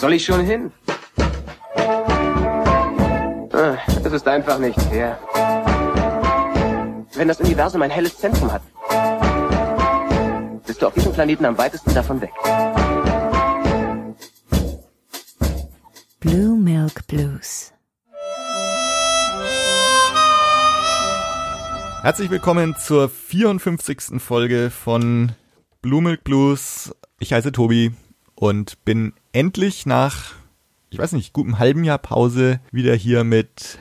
soll ich schon hin? Ah, Es ist einfach nicht fair. Wenn das Universum ein helles Zentrum hat, bist du auf diesem Planeten am weitesten davon weg. Blue Milk Blues. Herzlich willkommen zur 54. Folge von Blue Milk Blues. Ich heiße Tobi und bin endlich nach, ich weiß nicht, gutem halben Jahr Pause wieder hier mit.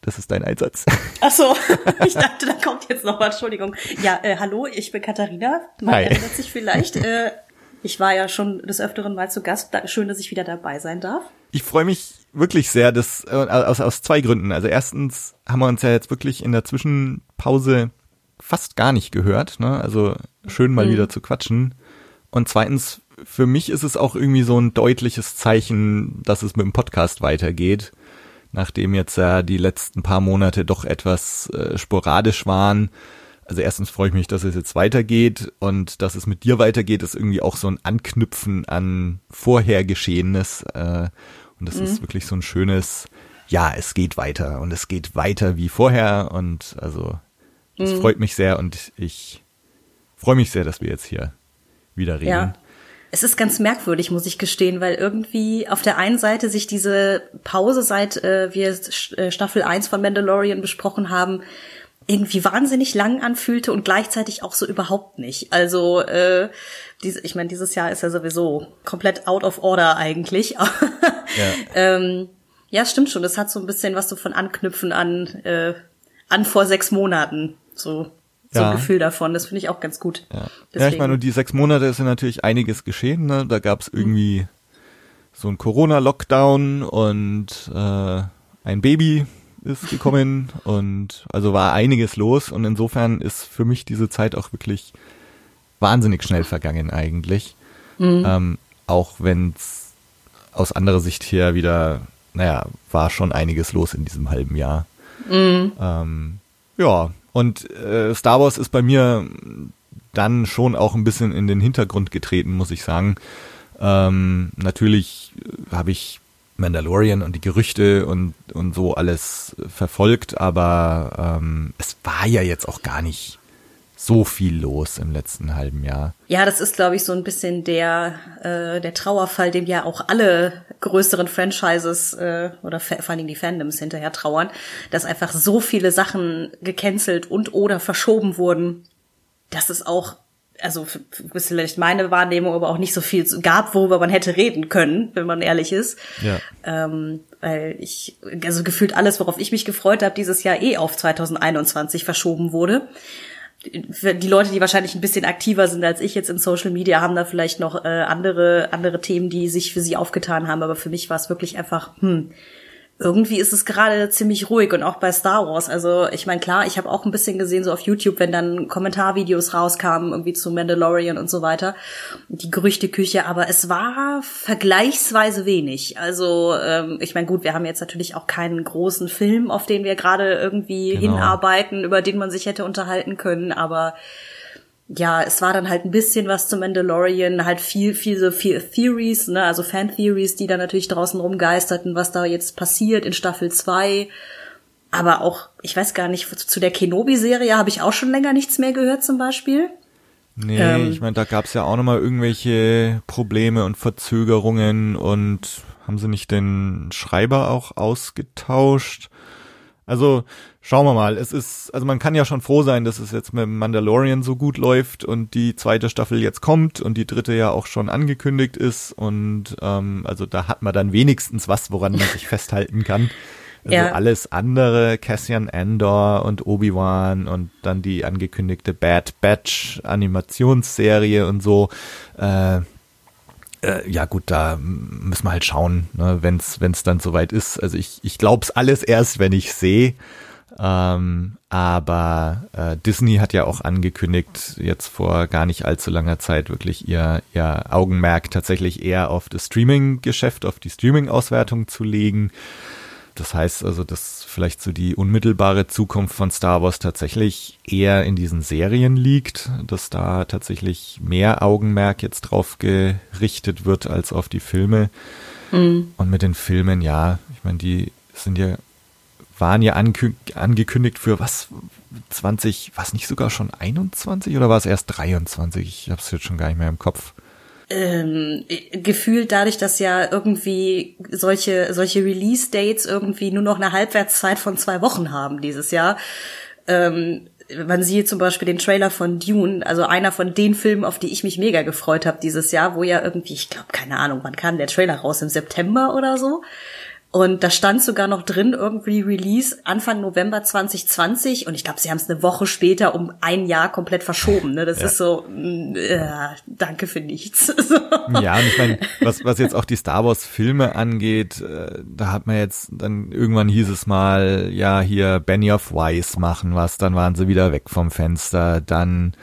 Das ist dein Einsatz. Ach so, ich dachte, da kommt jetzt noch was. Entschuldigung. Ja, äh, hallo, ich bin Katharina. Man Hi. erinnert sich vielleicht. Äh, ich war ja schon des Öfteren mal zu Gast. Schön, dass ich wieder dabei sein darf. Ich freue mich wirklich sehr, das äh, aus, aus zwei Gründen. Also erstens haben wir uns ja jetzt wirklich in der Zwischenpause fast gar nicht gehört. Ne? Also schön mal wieder zu quatschen. Und zweitens, für mich ist es auch irgendwie so ein deutliches Zeichen, dass es mit dem Podcast weitergeht. Nachdem jetzt ja die letzten paar Monate doch etwas äh, sporadisch waren. Also erstens freue ich mich, dass es jetzt weitergeht und dass es mit dir weitergeht, ist irgendwie auch so ein Anknüpfen an vorher Geschehenes. Äh, und das ist wirklich so ein schönes, ja, es geht weiter und es geht weiter wie vorher. Und also es freut mich sehr und ich freue mich sehr, dass wir jetzt hier wieder reden. Ja. Es ist ganz merkwürdig, muss ich gestehen, weil irgendwie auf der einen Seite sich diese Pause, seit äh, wir äh, Staffel 1 von Mandalorian besprochen haben, irgendwie wahnsinnig lang anfühlte und gleichzeitig auch so überhaupt nicht. Also äh, diese, ich meine, dieses Jahr ist ja sowieso komplett out of order eigentlich. Ja. ähm, ja, stimmt schon. Das hat so ein bisschen was so von Anknüpfen an äh, an vor sechs Monaten. So, so Ja. ein Gefühl davon. Das finde ich auch ganz gut. Ja, ja ich meine, und die sechs Monate ist ja natürlich einiges geschehen. Ne? Da gab es irgendwie so ein Corona-Lockdown und äh, ein Baby ist gekommen und also war einiges los und insofern ist für mich diese Zeit auch wirklich wahnsinnig schnell vergangen eigentlich. Ähm, auch wenn es aus anderer Sicht hier wieder, naja, war schon einiges los in diesem halben Jahr. Ähm, ja, und äh, Star Wars ist bei mir dann schon auch ein bisschen in den Hintergrund getreten, muss ich sagen. Ähm, natürlich äh, habe ich Mandalorian und die Gerüchte und, und so alles verfolgt, aber ähm, es war ja jetzt auch gar nicht so viel los im letzten halben Jahr. Ja, das ist, glaube ich, so ein bisschen der, äh, der Trauerfall, dem ja auch alle größeren Franchises äh, oder vor allen Dingen die Fandoms hinterher trauern, dass einfach so viele Sachen gecancelt und oder verschoben wurden, dass es auch, also ist vielleicht meine Wahrnehmung, aber auch nicht so viel gab, worüber man hätte reden können, wenn man ehrlich ist. Ja. Ähm, weil ich, also gefühlt alles, worauf ich mich gefreut habe, dieses Jahr eh auf 2021 verschoben wurde die Leute, die wahrscheinlich ein bisschen aktiver sind als ich jetzt in Social Media, haben da vielleicht noch äh, andere andere Themen, die sich für sie aufgetan haben. Aber für mich war es wirklich einfach, hm, irgendwie ist es gerade ziemlich ruhig und auch bei Star Wars. Also ich meine, klar, ich habe auch ein bisschen gesehen so auf YouTube, wenn dann Kommentarvideos rauskamen irgendwie zu Mandalorian und so weiter, die Gerüchteküche. Aber es war vergleichsweise wenig. Also ähm, ich meine, gut, wir haben jetzt natürlich auch keinen großen Film, auf den wir gerade irgendwie Genau. hinarbeiten, über den man sich hätte unterhalten können. Aber ja, es war dann halt ein bisschen was zu Mandalorian, halt viel, viel so viel Theories, ne, also Fan-Theories, die da natürlich draußen rumgeisterten, was da jetzt passiert in Staffel 2. Aber auch, ich weiß gar nicht, zu der Kenobi-Serie habe ich auch schon länger nichts mehr gehört zum Beispiel. Nee, Ähm. ich meine, da gab's ja auch nochmal irgendwelche Probleme und Verzögerungen und haben sie nicht den Schreiber auch ausgetauscht? Also schauen wir mal. Es ist, also man kann ja schon froh sein, dass es jetzt mit Mandalorian so gut läuft und die zweite Staffel jetzt kommt und die dritte ja auch schon angekündigt ist und ähm, also da hat man dann wenigstens was, woran man sich festhalten kann. Also Ja. alles andere, Cassian Andor und Obi-Wan und dann die angekündigte Bad Batch Animationsserie und so. Äh, äh, ja gut, da müssen wir halt schauen, ne, wenn es dann soweit ist. Also ich, ich glaube es alles erst, wenn ich sehe. Ähm, aber äh, Disney hat ja auch angekündigt, jetzt vor gar nicht allzu langer Zeit wirklich ihr, ihr Augenmerk tatsächlich eher auf das Streaming-Geschäft, auf die Streaming-Auswertung zu legen. das heißt also, dass vielleicht so die unmittelbare Zukunft von Star Wars tatsächlich eher in diesen Serien liegt, dass da tatsächlich mehr Augenmerk jetzt drauf gerichtet wird als auf die Filme. Mhm. Und mit den Filmen, ja, ich meine, die sind ja, waren ja angekündigt für was, 20, was nicht sogar schon 21 oder war es erst 23? Ich habe es jetzt schon gar nicht mehr im Kopf ähm, gefühlt dadurch, dass ja irgendwie solche, solche Release-Dates irgendwie nur noch eine Halbwertszeit von zwei Wochen haben dieses Jahr. Ähm, man sieht zum Beispiel den Trailer von Dune, also einer von den Filmen, auf die ich mich mega gefreut habe dieses Jahr, wo ja irgendwie, ich glaube, keine Ahnung, wann kam der Trailer raus? Im September oder so? Und da stand sogar noch drin, irgendwie Release Anfang November 2020. Und ich glaube, sie haben es eine Woche später um ein Jahr komplett verschoben. Ne? Das ja. ist so, äh, danke für nichts. ja, und ich meine, was, was jetzt auch die Star Wars-Filme angeht, äh, da hat man jetzt, dann irgendwann hieß es mal, ja, hier Benny of Wise machen was, dann waren sie wieder weg vom Fenster. Dann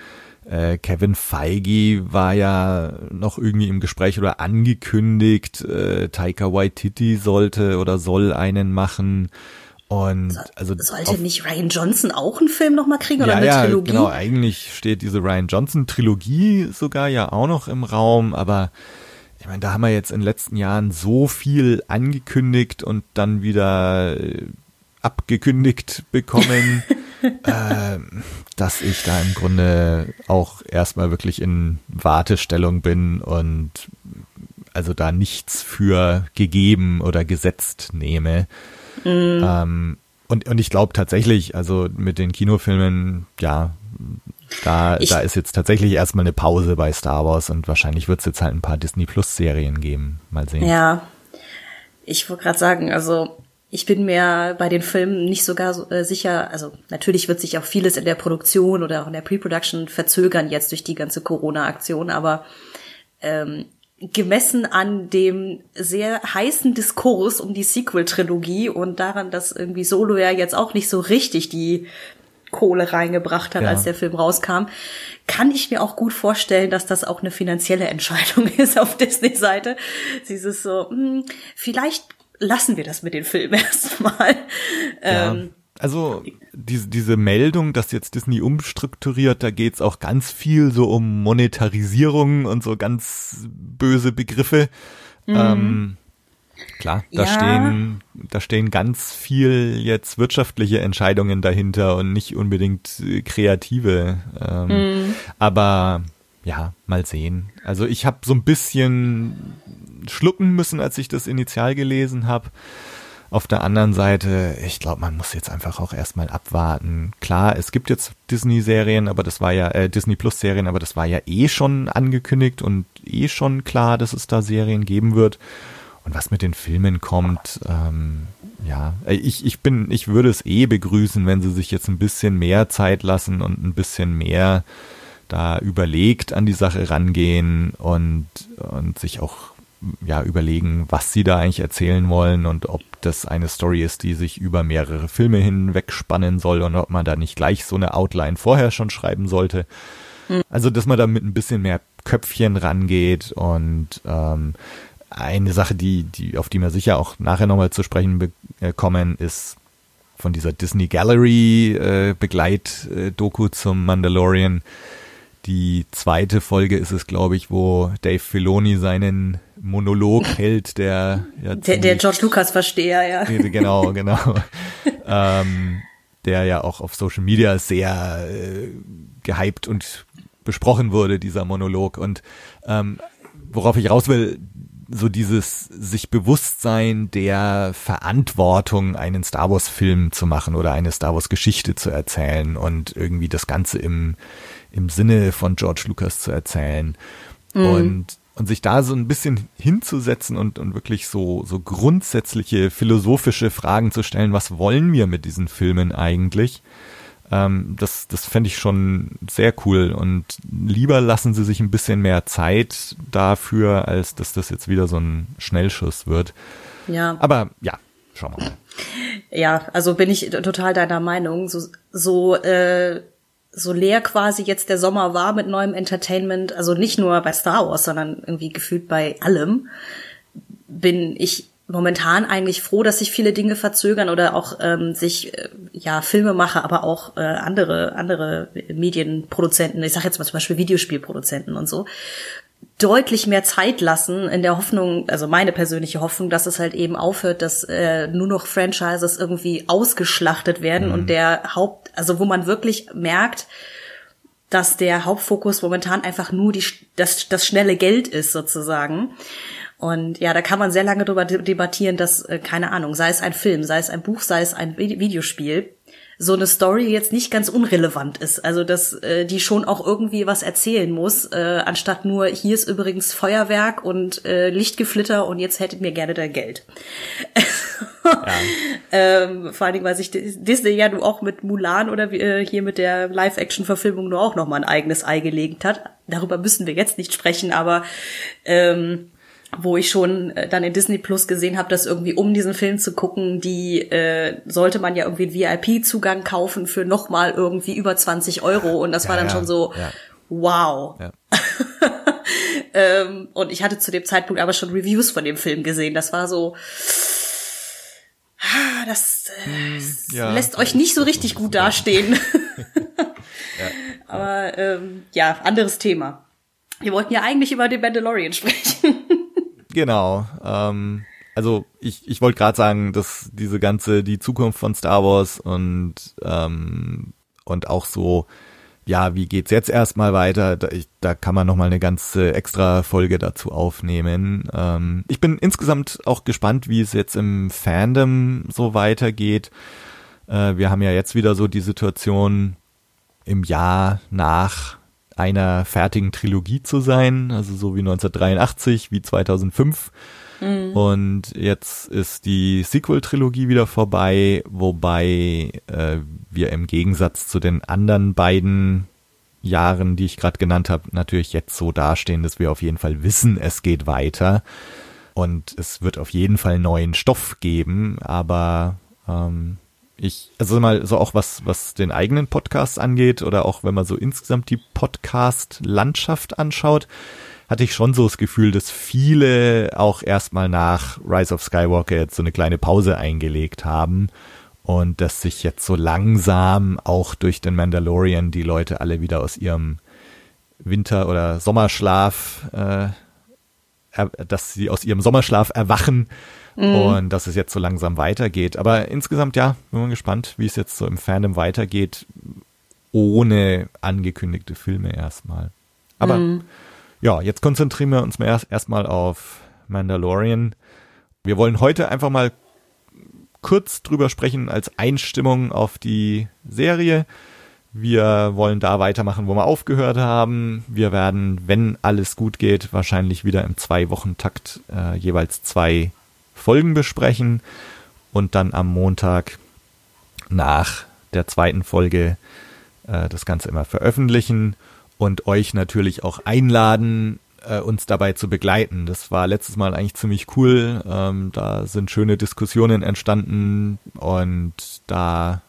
äh, Kevin Feige war ja noch irgendwie im Gespräch oder angekündigt, äh, Taika Waititi sollte oder soll einen machen. Und so, also sollte nicht Ryan Johnson auch einen Film noch mal kriegen oder ja, eine ja, Trilogie? Genau, eigentlich steht diese Ryan Johnson Trilogie sogar ja auch noch im Raum, aber ich meine, da haben wir jetzt in den letzten Jahren so viel angekündigt und dann wieder äh, abgekündigt bekommen. äh, dass ich da im Grunde auch erstmal wirklich in Wartestellung bin und also da nichts für gegeben oder gesetzt nehme. Mhm. Ähm, und, und ich glaube tatsächlich, also mit den Kinofilmen, ja, da, ich, da ist jetzt tatsächlich erstmal eine Pause bei Star Wars und wahrscheinlich wird es jetzt halt ein paar Disney Plus Serien geben. Mal sehen. Ja. Ich wollte gerade sagen, also ich bin mir bei den Filmen nicht sogar so, äh, sicher, also natürlich wird sich auch vieles in der Produktion oder auch in der Pre-Production verzögern jetzt durch die ganze Corona-Aktion, aber ähm, gemessen an dem sehr heißen Diskurs um die Sequel-Trilogie und daran, dass irgendwie Solo ja jetzt auch nicht so richtig die Kohle reingebracht hat, ja. als der Film rauskam, kann ich mir auch gut vorstellen, dass das auch eine finanzielle Entscheidung ist auf Disney-Seite. Dieses so, hm, vielleicht lassen wir das mit den Filmen erstmal. Ja. Ähm, also diese, diese Meldung, dass jetzt Disney umstrukturiert, da geht's auch ganz viel so um Monetarisierung und so ganz böse Begriffe. Mhm. Ähm, klar, da ja. stehen, da stehen ganz viel jetzt wirtschaftliche Entscheidungen dahinter und nicht unbedingt äh, kreative. Ähm, mhm. Aber ja, mal sehen. Also ich habe so ein bisschen schlucken müssen, als ich das initial gelesen habe. Auf der anderen Seite, ich glaube, man muss jetzt einfach auch erstmal abwarten. Klar, es gibt jetzt Disney-Serien, aber das war ja, äh, Disney Plus-Serien, aber das war ja eh schon angekündigt und eh schon klar, dass es da Serien geben wird. Und was mit den Filmen kommt, ähm, ja, ich, ich bin, ich würde es eh begrüßen, wenn sie sich jetzt ein bisschen mehr Zeit lassen und ein bisschen mehr da überlegt an die Sache rangehen und, und sich auch ja, überlegen, was sie da eigentlich erzählen wollen und ob das eine Story ist, die sich über mehrere Filme hinweg spannen soll und ob man da nicht gleich so eine Outline vorher schon schreiben sollte. Mhm. Also, dass man da mit ein bisschen mehr Köpfchen rangeht und ähm, eine Sache, die, die, auf die wir sicher auch nachher nochmal zu sprechen bekommen, äh, ist von dieser Disney Gallery äh, Begleit-Doku zum Mandalorian die zweite Folge ist es, glaube ich, wo Dave Filoni seinen Monolog hält, der ja der, der George Lucas Versteher, ja. Genau, genau. ähm, der ja auch auf Social Media sehr äh, gehypt und besprochen wurde, dieser Monolog. Und ähm, worauf ich raus will, so dieses sich Bewusstsein der Verantwortung, einen Star Wars Film zu machen oder eine Star Wars Geschichte zu erzählen und irgendwie das Ganze im im Sinne von George Lucas zu erzählen. Mhm. Und, und sich da so ein bisschen hinzusetzen und, und wirklich so, so grundsätzliche philosophische Fragen zu stellen, was wollen wir mit diesen Filmen eigentlich? Ähm, das das fände ich schon sehr cool und lieber lassen sie sich ein bisschen mehr Zeit dafür, als dass das jetzt wieder so ein Schnellschuss wird. Ja. Aber ja, schauen wir mal. Ja, also bin ich total deiner Meinung. So, so äh, so leer quasi jetzt der Sommer war mit neuem Entertainment, also nicht nur bei Star Wars, sondern irgendwie gefühlt bei allem, bin ich momentan eigentlich froh, dass sich viele Dinge verzögern oder auch ähm, sich äh, ja Filmemacher, aber auch äh, andere andere Medienproduzenten, ich sage jetzt mal zum Beispiel Videospielproduzenten und so, deutlich mehr Zeit lassen in der Hoffnung, also meine persönliche Hoffnung, dass es halt eben aufhört, dass äh, nur noch Franchises irgendwie ausgeschlachtet werden mhm. und der Haupt, also wo man wirklich merkt, dass der Hauptfokus momentan einfach nur die, das, das schnelle Geld ist sozusagen. Und ja, da kann man sehr lange darüber debattieren, dass, äh, keine Ahnung, sei es ein Film, sei es ein Buch, sei es ein Videospiel, so eine Story jetzt nicht ganz unrelevant ist. Also dass äh, die schon auch irgendwie was erzählen muss, äh, anstatt nur hier ist übrigens Feuerwerk und äh, Lichtgeflitter und jetzt hättet mir gerne dein Geld. ja. ähm, vor allen Dingen, weil sich Disney ja du auch mit Mulan oder äh, hier mit der Live-Action-Verfilmung nur auch noch mal ein eigenes Ei gelegt hat. Darüber müssen wir jetzt nicht sprechen, aber ähm, wo ich schon äh, dann in Disney Plus gesehen habe, dass irgendwie um diesen Film zu gucken, die äh, sollte man ja irgendwie einen VIP-Zugang kaufen für nochmal irgendwie über 20 Euro und das ja, war dann ja, schon so, ja. wow. ähm, und ich hatte zu dem Zeitpunkt aber schon Reviews von dem Film gesehen. Das war so, ah, das, äh, hm, lässt euch nicht so richtig gut dastehen. aber ähm, ja, anderes Thema. Wir wollten ja eigentlich über den Mandalorian sprechen. Genau. Ähm, also ich, ich wollte gerade sagen, dass diese ganze, die Zukunft von Star Wars und, ähm, und auch so, ja, wie geht's jetzt erstmal weiter? Da, ich, da kann man nochmal eine ganze extra Folge dazu aufnehmen. Ähm, ich bin insgesamt auch gespannt, wie es jetzt im Fandom so weitergeht. Äh, wir haben ja jetzt wieder so die Situation im Jahr nach einer fertigen Trilogie zu sein, also so wie 1983, wie 2005. Mhm. Und jetzt ist die Sequel-Trilogie wieder vorbei, wobei äh, wir im Gegensatz zu den anderen beiden Jahren, die ich gerade genannt habe, natürlich jetzt so dastehen, dass wir auf jeden Fall wissen, es geht weiter. Und es wird auf jeden Fall neuen Stoff geben, aber ähm, ich, also mal so auch was, was den eigenen Podcast angeht oder auch wenn man so insgesamt die Podcast-Landschaft anschaut, hatte ich schon so das Gefühl, dass viele auch erstmal nach Rise of Skywalker jetzt so eine kleine Pause eingelegt haben und dass sich jetzt so langsam auch durch den Mandalorian die Leute alle wieder aus ihrem Winter- oder Sommerschlaf, äh, dass sie aus ihrem Sommerschlaf erwachen mhm. und dass es jetzt so langsam weitergeht. Aber insgesamt, ja, bin mal gespannt, wie es jetzt so im Fandom weitergeht, ohne angekündigte Filme erstmal. Aber mhm. ja, jetzt konzentrieren wir uns erst erstmal auf Mandalorian. Wir wollen heute einfach mal kurz drüber sprechen als Einstimmung auf die Serie. Wir wollen da weitermachen, wo wir aufgehört haben. Wir werden, wenn alles gut geht, wahrscheinlich wieder im Zwei-Wochen-Takt äh, jeweils zwei Folgen besprechen und dann am Montag nach der zweiten Folge äh, das Ganze immer veröffentlichen und euch natürlich auch einladen, äh, uns dabei zu begleiten. Das war letztes Mal eigentlich ziemlich cool. Ähm, da sind schöne Diskussionen entstanden und da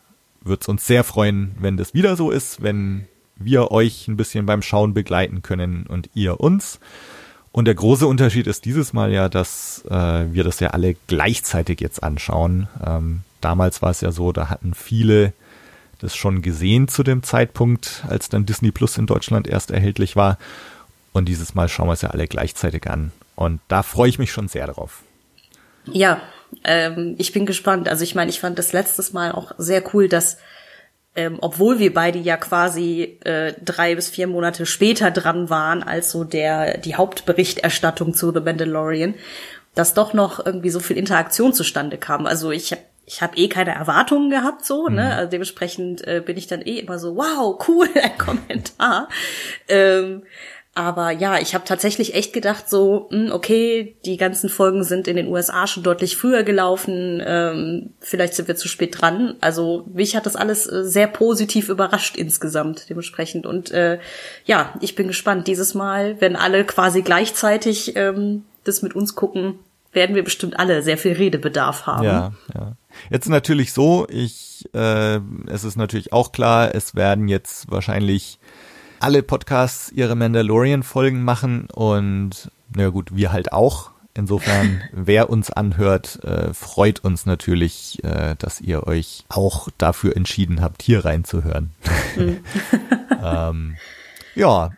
wird es uns sehr freuen, wenn das wieder so ist, wenn wir euch ein bisschen beim Schauen begleiten können und ihr uns. Und der große Unterschied ist dieses Mal ja, dass äh, wir das ja alle gleichzeitig jetzt anschauen. Ähm, damals war es ja so, da hatten viele das schon gesehen zu dem Zeitpunkt, als dann Disney Plus in Deutschland erst erhältlich war. Und dieses Mal schauen wir es ja alle gleichzeitig an. Und da freue ich mich schon sehr drauf. Ja, ähm, ich bin gespannt. Also ich meine, ich fand das letztes Mal auch sehr cool, dass ähm, obwohl wir beide ja quasi äh, drei bis vier Monate später dran waren als so der die Hauptberichterstattung zu The Mandalorian, dass doch noch irgendwie so viel Interaktion zustande kam. Also ich habe ich habe eh keine Erwartungen gehabt so, ne? mhm. Also dementsprechend äh, bin ich dann eh immer so, wow, cool, ein Kommentar. ähm, aber ja, ich habe tatsächlich echt gedacht, so, hm, okay, die ganzen Folgen sind in den USA schon deutlich früher gelaufen, ähm, vielleicht sind wir zu spät dran. Also mich hat das alles äh, sehr positiv überrascht insgesamt dementsprechend. Und äh, ja, ich bin gespannt. Dieses Mal, wenn alle quasi gleichzeitig ähm, das mit uns gucken, werden wir bestimmt alle sehr viel Redebedarf haben. Ja, ja. Jetzt natürlich so, ich, äh, es ist natürlich auch klar, es werden jetzt wahrscheinlich alle Podcasts ihre Mandalorian-Folgen machen und na gut, wir halt auch. Insofern, wer uns anhört, äh, freut uns natürlich, äh, dass ihr euch auch dafür entschieden habt, hier reinzuhören. Mhm. ähm, ja,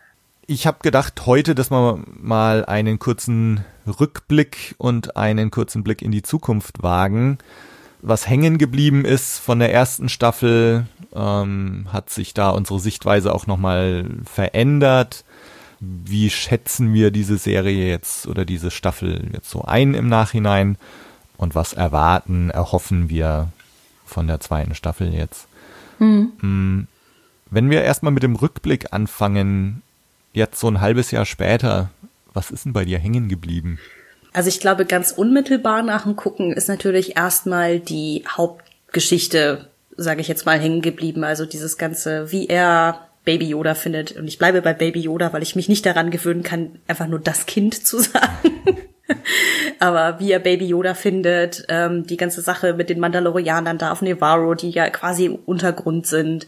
ich habe gedacht heute, dass wir mal einen kurzen Rückblick und einen kurzen Blick in die Zukunft wagen. Was hängen geblieben ist von der ersten Staffel, ähm, hat sich da unsere Sichtweise auch nochmal verändert. Wie schätzen wir diese Serie jetzt oder diese Staffel jetzt so ein im Nachhinein? Und was erwarten, erhoffen wir von der zweiten Staffel jetzt? Mhm. Wenn wir erstmal mit dem Rückblick anfangen, jetzt so ein halbes Jahr später, was ist denn bei dir hängen geblieben? Also ich glaube, ganz unmittelbar nach dem Gucken ist natürlich erstmal die Hauptgeschichte, sage ich jetzt mal, hängen geblieben. Also dieses ganze, wie er Baby Yoda findet. Und ich bleibe bei Baby Yoda, weil ich mich nicht daran gewöhnen kann, einfach nur das Kind zu sagen. Aber wie er Baby Yoda findet, ähm, die ganze Sache mit den Mandalorianern da auf Nevarro, die ja quasi im Untergrund sind.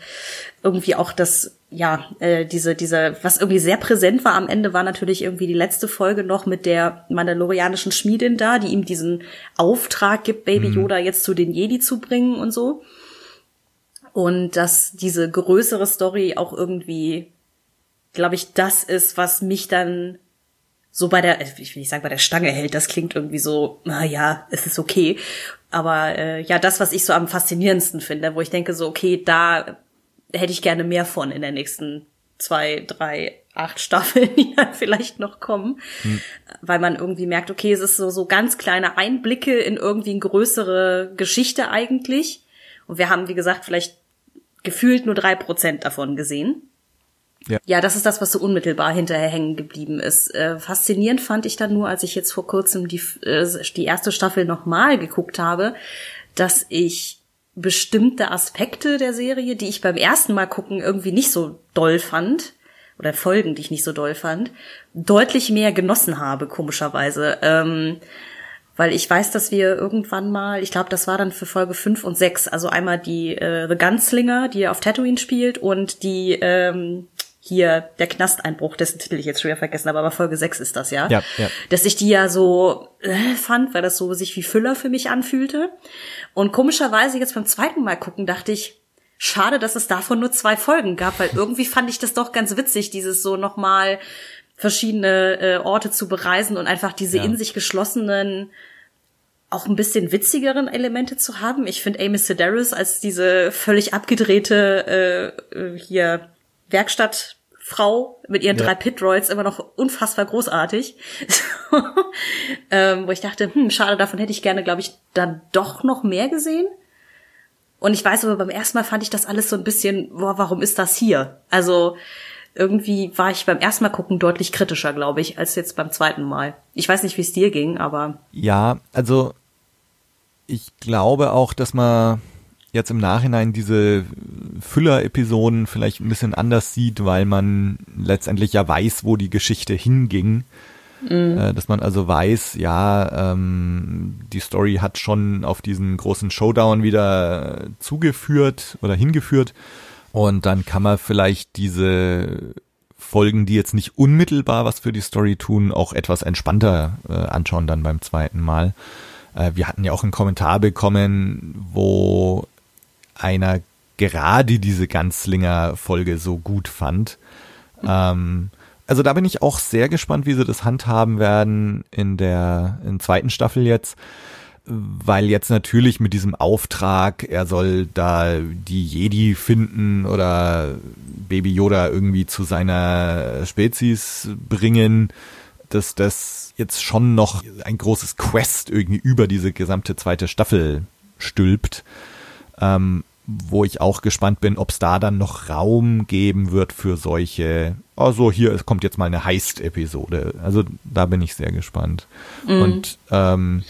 Irgendwie auch das, ja, äh, diese, diese, was irgendwie sehr präsent war am Ende, war natürlich irgendwie die letzte Folge noch mit der mandalorianischen Schmiedin da, die ihm diesen Auftrag gibt, Baby mhm. Yoda jetzt zu den Jedi zu bringen und so. Und dass diese größere Story auch irgendwie, glaube ich, das ist, was mich dann so bei der, ich will nicht sagen bei der Stange hält, das klingt irgendwie so, na ja, es ist okay. Aber äh, ja, das, was ich so am faszinierendsten finde, wo ich denke so, okay, da hätte ich gerne mehr von in der nächsten zwei, drei, acht Staffeln, die dann vielleicht noch kommen, hm. weil man irgendwie merkt, okay, es ist so, so ganz kleine Einblicke in irgendwie eine größere Geschichte eigentlich. Und wir haben, wie gesagt, vielleicht gefühlt nur drei Prozent davon gesehen. Ja. ja, das ist das, was so unmittelbar hinterher hängen geblieben ist. Äh, faszinierend fand ich dann nur, als ich jetzt vor kurzem die, äh, die erste Staffel nochmal geguckt habe, dass ich bestimmte Aspekte der Serie, die ich beim ersten Mal gucken irgendwie nicht so doll fand, oder Folgen, die ich nicht so doll fand, deutlich mehr genossen habe, komischerweise. Ähm, weil ich weiß, dass wir irgendwann mal, ich glaube, das war dann für Folge 5 und 6, also einmal die äh, The Gunslinger, die auf Tatooine spielt und die ähm, hier der Knasteinbruch, dessen Titel ich jetzt schon wieder vergessen habe, aber Folge 6 ist das ja. Ja, ja. Dass ich die ja so äh, fand, weil das so sich wie Füller für mich anfühlte. Und komischerweise jetzt beim zweiten Mal gucken dachte ich, schade, dass es davon nur zwei Folgen gab, weil irgendwie fand ich das doch ganz witzig, dieses so nochmal verschiedene äh, Orte zu bereisen und einfach diese ja. in sich geschlossenen auch ein bisschen witzigeren Elemente zu haben. Ich finde Amy Sedaris als diese völlig abgedrehte äh, äh hier Werkstattfrau mit ihren ja. drei Pitroids immer noch unfassbar großartig. ähm, wo ich dachte, hm, schade, davon hätte ich gerne, glaube ich, dann doch noch mehr gesehen. Und ich weiß aber, beim ersten Mal fand ich das alles so ein bisschen, boah, warum ist das hier? Also, irgendwie war ich beim ersten Mal gucken deutlich kritischer, glaube ich, als jetzt beim zweiten Mal. Ich weiß nicht, wie es dir ging, aber. Ja, also ich glaube auch, dass man jetzt im Nachhinein diese Füller-Episoden vielleicht ein bisschen anders sieht, weil man letztendlich ja weiß, wo die Geschichte hinging. Mhm. Äh, dass man also weiß, ja, ähm, die Story hat schon auf diesen großen Showdown wieder zugeführt oder hingeführt und dann kann man vielleicht diese Folgen, die jetzt nicht unmittelbar was für die Story tun, auch etwas entspannter äh, anschauen dann beim zweiten Mal. Äh, wir hatten ja auch einen Kommentar bekommen, wo einer gerade diese Ganzlinger-Folge so gut fand. Ähm, also da bin ich auch sehr gespannt, wie sie das handhaben werden in der in zweiten Staffel jetzt weil jetzt natürlich mit diesem Auftrag, er soll da die Jedi finden oder Baby Yoda irgendwie zu seiner Spezies bringen, dass das jetzt schon noch ein großes Quest irgendwie über diese gesamte zweite Staffel stülpt. Ähm, wo ich auch gespannt bin, ob es da dann noch Raum geben wird für solche, also hier es kommt jetzt mal eine Heist-Episode. Also da bin ich sehr gespannt. Mhm. Und ähm,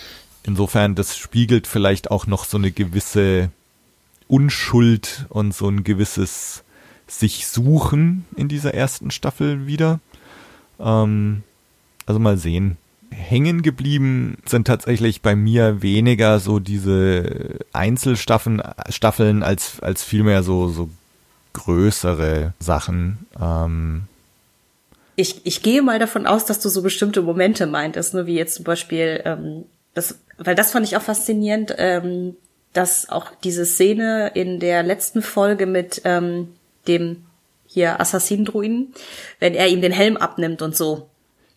Insofern, das spiegelt vielleicht auch noch so eine gewisse Unschuld und so ein gewisses sich suchen in dieser ersten Staffel wieder. Ähm, also mal sehen. Hängen geblieben sind tatsächlich bei mir weniger so diese Einzelstaffeln Staffeln als, als vielmehr so, so größere Sachen. Ähm, ich, ich gehe mal davon aus, dass du so bestimmte Momente meintest, ne, wie jetzt zum Beispiel, ähm, das, weil das fand ich auch faszinierend, ähm, dass auch diese Szene in der letzten Folge mit ähm, dem hier Assassin-Druiden, wenn er ihm den Helm abnimmt und so.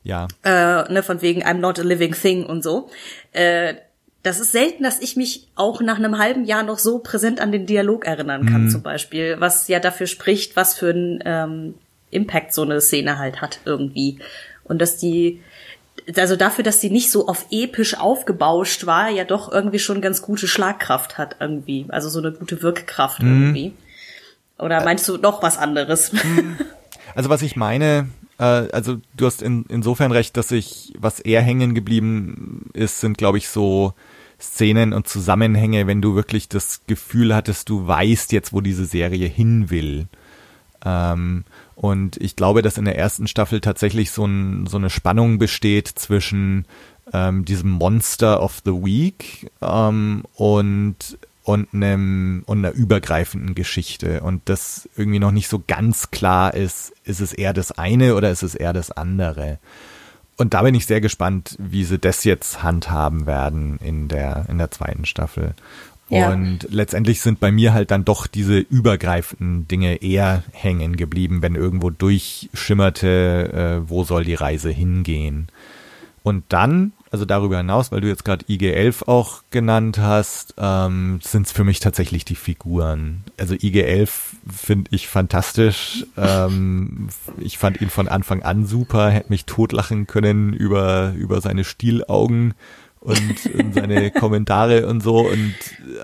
Ja. Äh, ne, von wegen I'm not a living thing und so. Äh, das ist selten, dass ich mich auch nach einem halben Jahr noch so präsent an den Dialog erinnern kann, Mhm. zum Beispiel, was ja dafür spricht, was für ein ähm, Impact so eine Szene halt hat irgendwie. Und dass die, also dafür, dass die nicht so auf episch aufgebauscht war, ja doch irgendwie schon ganz gute Schlagkraft hat irgendwie. Also so eine gute Wirkkraft Mhm. irgendwie. Oder meinst du noch was anderes? Also was ich meine, äh, also du hast in, insofern recht, dass ich, was eher hängen geblieben ist, sind glaube ich so Szenen und Zusammenhänge, wenn du wirklich das Gefühl hattest, du weißt jetzt, wo diese Serie hin will. Ähm, und ich glaube, dass in der ersten Staffel tatsächlich so, ein, so eine Spannung besteht zwischen ähm, diesem Monster of the Week ähm, und und einem und einer übergreifenden Geschichte und das irgendwie noch nicht so ganz klar ist, ist es eher das eine oder ist es eher das andere? Und da bin ich sehr gespannt, wie sie das jetzt handhaben werden in der in der zweiten Staffel. Ja. Und letztendlich sind bei mir halt dann doch diese übergreifenden Dinge eher hängen geblieben, wenn irgendwo durchschimmerte, äh, wo soll die Reise hingehen. Und dann, also darüber hinaus, weil du jetzt gerade IG-11 auch genannt hast, ähm, sind es für mich tatsächlich die Figuren. Also IG-11 finde ich fantastisch. ähm, ich fand ihn von Anfang an super, hätte mich totlachen können über, über seine Stielaugen und, und seine Kommentare und so und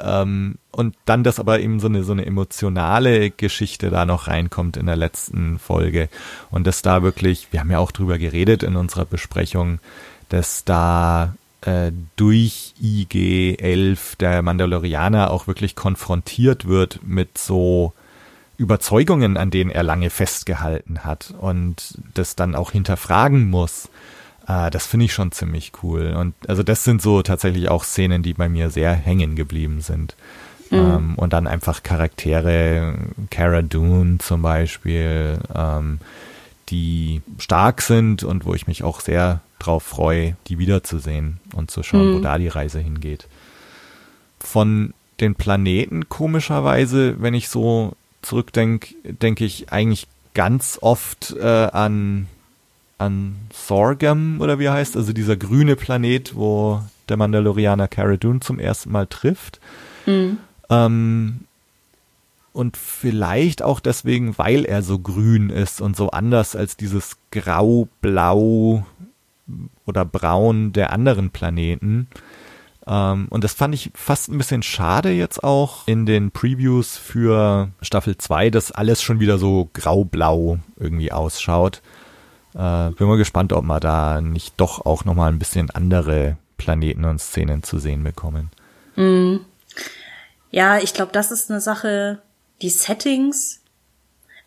ähm, und dann, dass aber eben so eine so eine emotionale Geschichte da noch reinkommt in der letzten Folge und dass da wirklich, wir haben ja auch drüber geredet in unserer Besprechung, dass da äh, durch IG-11 der Mandalorianer auch wirklich konfrontiert wird mit so Überzeugungen, an denen er lange festgehalten hat und das dann auch hinterfragen muss. Äh, das finde ich schon ziemlich cool. Und also das sind so tatsächlich auch Szenen, die bei mir sehr hängen geblieben sind. Ähm, und dann einfach Charaktere, Cara Dune zum Beispiel, ähm, die stark sind und wo ich mich auch sehr drauf freue, die wiederzusehen und zu schauen, wo da die Reise hingeht. Von den Planeten komischerweise, wenn ich so zurückdenke, denke ich eigentlich ganz oft äh, an an Sorghum oder wie er heißt, also dieser grüne Planet, wo der Mandalorianer Cara Dune zum ersten Mal trifft. Ähm, und vielleicht auch deswegen, weil er so grün ist und so anders als dieses Grau-Blau oder Braun der anderen Planeten. Ähm, und das fand ich fast ein bisschen schade jetzt auch in den Previews für Staffel 2, dass alles schon wieder so grau-blau irgendwie ausschaut. Äh, bin mal gespannt, ob wir da nicht doch auch nochmal ein bisschen andere Planeten und Szenen zu sehen bekommen. Ja, ich glaube, das ist eine Sache, die Settings.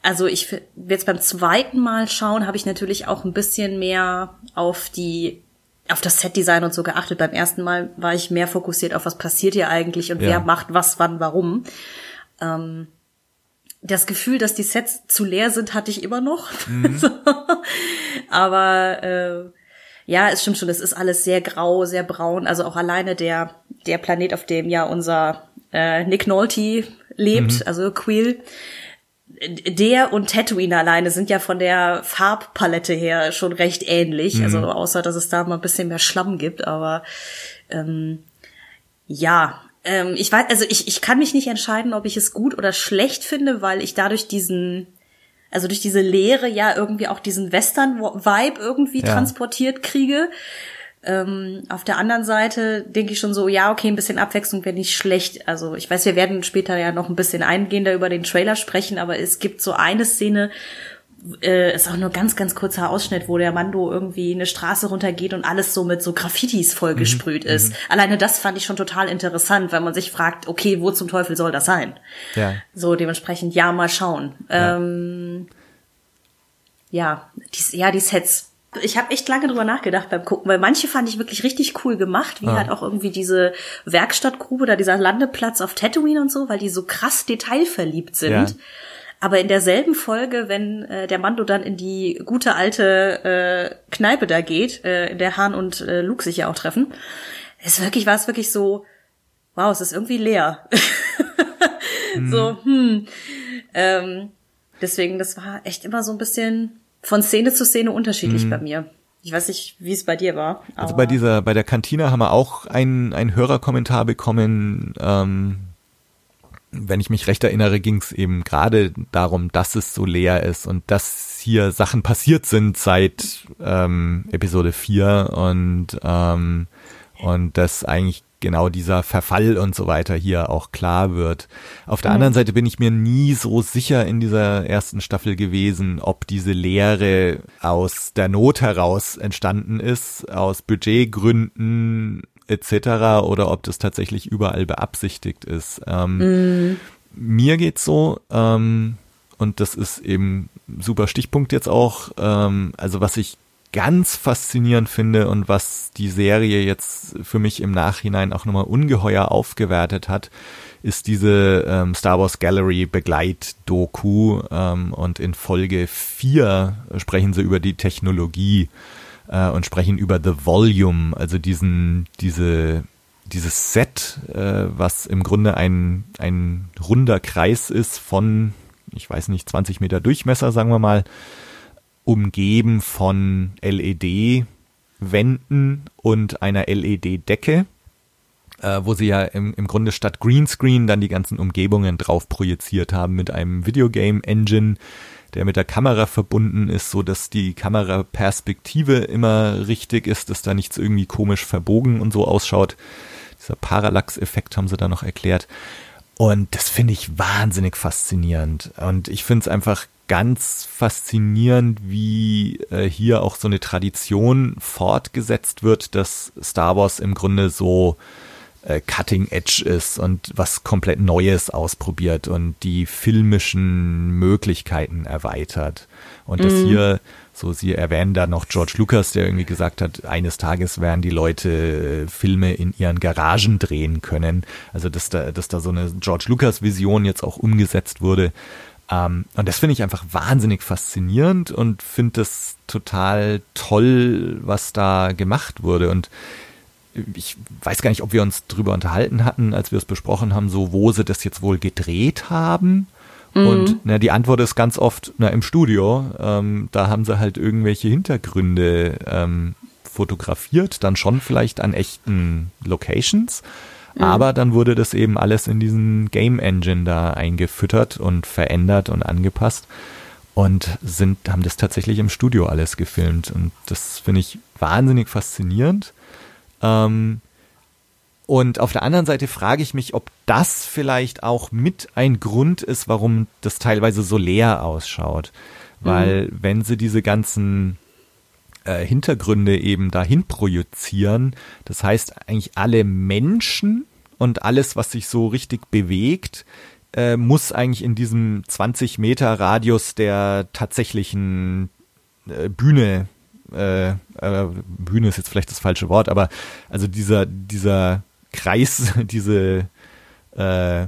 Also ich jetzt beim zweiten Mal schauen, habe ich natürlich auch ein bisschen mehr auf die auf das Setdesign und so geachtet. Beim ersten Mal war ich mehr fokussiert auf was passiert hier eigentlich und Ja. wer macht was, wann, warum. Ähm, das Gefühl, dass die Sets zu leer sind, hatte ich immer noch. So. Aber äh, ja, es stimmt schon, es ist alles sehr grau, sehr braun. Also auch alleine der, der Planet, auf dem ja unser äh, Nick Nolte lebt, also Quill, der und Tatooine alleine sind ja von der Farbpalette her schon recht ähnlich. Also außer, dass es da mal ein bisschen mehr Schlamm gibt, aber ähm, ja, ähm, ich weiß, also ich, ich kann mich nicht entscheiden, ob ich es gut oder schlecht finde, weil ich dadurch diesen, also durch diese Leere ja irgendwie auch diesen Western-Vibe irgendwie Ja. transportiert kriege. Ähm, auf der anderen Seite denke ich schon so, ja, okay, ein bisschen Abwechslung wäre nicht schlecht. Also ich weiß, wir werden später ja noch ein bisschen eingehender über den Trailer sprechen, aber es gibt so eine Szene, äh, ist auch nur ganz, ganz kurzer Ausschnitt, wo der Mando irgendwie eine Straße runtergeht und alles so mit so Graffitis vollgesprüht ist. Alleine das fand ich schon total interessant, weil man sich fragt, okay, wo zum Teufel soll das sein? Ja. So, dementsprechend, ja, mal schauen. Ja. Ähm, ja, die, ja, die Sets. Ich habe echt lange drüber nachgedacht beim Gucken, weil manche fand ich wirklich richtig cool gemacht, wie Ah. halt auch irgendwie diese Werkstattgrube oder dieser Landeplatz auf Tatooine und so, weil die so krass detailverliebt sind. Ja. Aber in derselben Folge, wenn äh, der Mando dann in die gute alte äh, Kneipe da geht, äh, in der Han und äh, Luke sich ja auch treffen, ist wirklich, war es wirklich so, wow, es ist irgendwie leer. mhm. So, hm. Ähm, deswegen, das war echt immer so ein bisschen von Szene zu Szene unterschiedlich mhm. bei mir. Ich weiß nicht, wie es bei dir war. Also bei dieser, bei der Kantine haben wir auch einen, einen Hörerkommentar bekommen. Ähm, wenn ich mich recht erinnere, ging es eben gerade darum, dass es so leer ist und dass hier Sachen passiert sind seit ähm, Episode 4 und ähm, und dass eigentlich genau dieser Verfall und so weiter hier auch klar wird. Auf der mhm. anderen Seite bin ich mir nie so sicher in dieser ersten Staffel gewesen, ob diese Lehre aus der Not heraus entstanden ist, aus Budgetgründen etc. oder ob das tatsächlich überall beabsichtigt ist. Ähm, mhm. Mir geht's so, ähm, und das ist eben super Stichpunkt jetzt auch, ähm, also was ich ganz faszinierend finde und was die Serie jetzt für mich im Nachhinein auch nochmal ungeheuer aufgewertet hat, ist diese ähm, Star Wars Gallery Begleit-Doku ähm, und in Folge 4 sprechen sie über die Technologie äh, und sprechen über The Volume, also diesen, diese, dieses Set, äh, was im Grunde ein, ein runder Kreis ist von, ich weiß nicht, 20 Meter Durchmesser, sagen wir mal, umgeben von LED-Wänden und einer LED-Decke, äh, wo sie ja im, im Grunde statt Greenscreen dann die ganzen Umgebungen drauf projiziert haben mit einem Videogame-Engine, der mit der Kamera verbunden ist, so dass die Kameraperspektive immer richtig ist, dass da nichts irgendwie komisch verbogen und so ausschaut. Dieser Parallax-Effekt haben sie da noch erklärt. Und das finde ich wahnsinnig faszinierend. Und ich finde es einfach ganz faszinierend, wie äh, hier auch so eine Tradition fortgesetzt wird, dass Star Wars im Grunde so äh, Cutting Edge ist und was komplett Neues ausprobiert und die filmischen Möglichkeiten erweitert. Und mhm. dass hier, so sie erwähnen da noch George Lucas, der irgendwie gesagt hat, eines Tages werden die Leute äh, Filme in ihren Garagen drehen können. Also dass da, dass da so eine George Lucas Vision jetzt auch umgesetzt wurde. Ähm, und das finde ich einfach wahnsinnig faszinierend und finde das total toll, was da gemacht wurde. Und ich weiß gar nicht, ob wir uns drüber unterhalten hatten, als wir es besprochen haben, so wo sie das jetzt wohl gedreht haben. Mhm. Und na, die Antwort ist ganz oft, na, im Studio. Ähm, da haben sie halt irgendwelche Hintergründe ähm, fotografiert, dann schon vielleicht an echten Locations. Mhm. Aber dann wurde das eben alles in diesen Game Engine da eingefüttert und verändert und angepasst und sind, haben das tatsächlich im Studio alles gefilmt. Und das finde ich wahnsinnig faszinierend. Ähm, und auf der anderen Seite frage ich mich, ob das vielleicht auch mit ein Grund ist, warum das teilweise so leer ausschaut. Weil mhm. wenn sie diese ganzen äh, Hintergründe eben dahin projizieren. Das heißt, eigentlich alle Menschen und alles, was sich so richtig bewegt, äh, muss eigentlich in diesem 20 Meter Radius der tatsächlichen äh, Bühne, äh, äh, Bühne ist jetzt vielleicht das falsche Wort, aber also dieser, dieser Kreis, diese äh,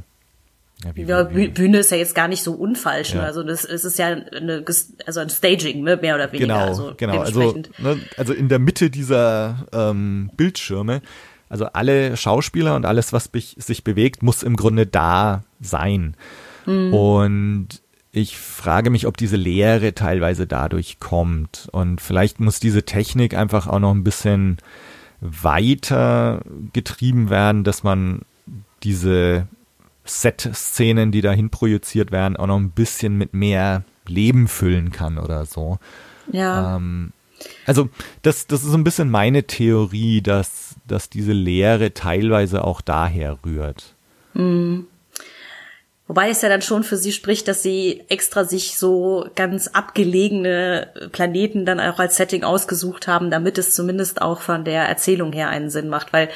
ja, wie, ja, Bühne ist ja jetzt gar nicht so unfalsch. Ne? Ja. Also das, das ist ja eine, also ein Staging, ne? mehr oder weniger. Genau, also genau. Also, ne, also in der Mitte dieser ähm, Bildschirme, also alle Schauspieler und alles, was sich bewegt, muss im Grunde da sein. Mhm. Und ich frage mich, ob diese Lehre teilweise dadurch kommt. Und vielleicht muss diese Technik einfach auch noch ein bisschen weiter getrieben werden, dass man diese Set-Szenen, die dahin projiziert werden, auch noch ein bisschen mit mehr Leben füllen kann oder so. Ja. Ähm, also das, das ist so ein bisschen meine Theorie, dass, dass diese Lehre teilweise auch daher rührt. Mhm. Wobei es ja dann schon für sie spricht, dass sie extra sich so ganz abgelegene Planeten dann auch als Setting ausgesucht haben, damit es zumindest auch von der Erzählung her einen Sinn macht, weil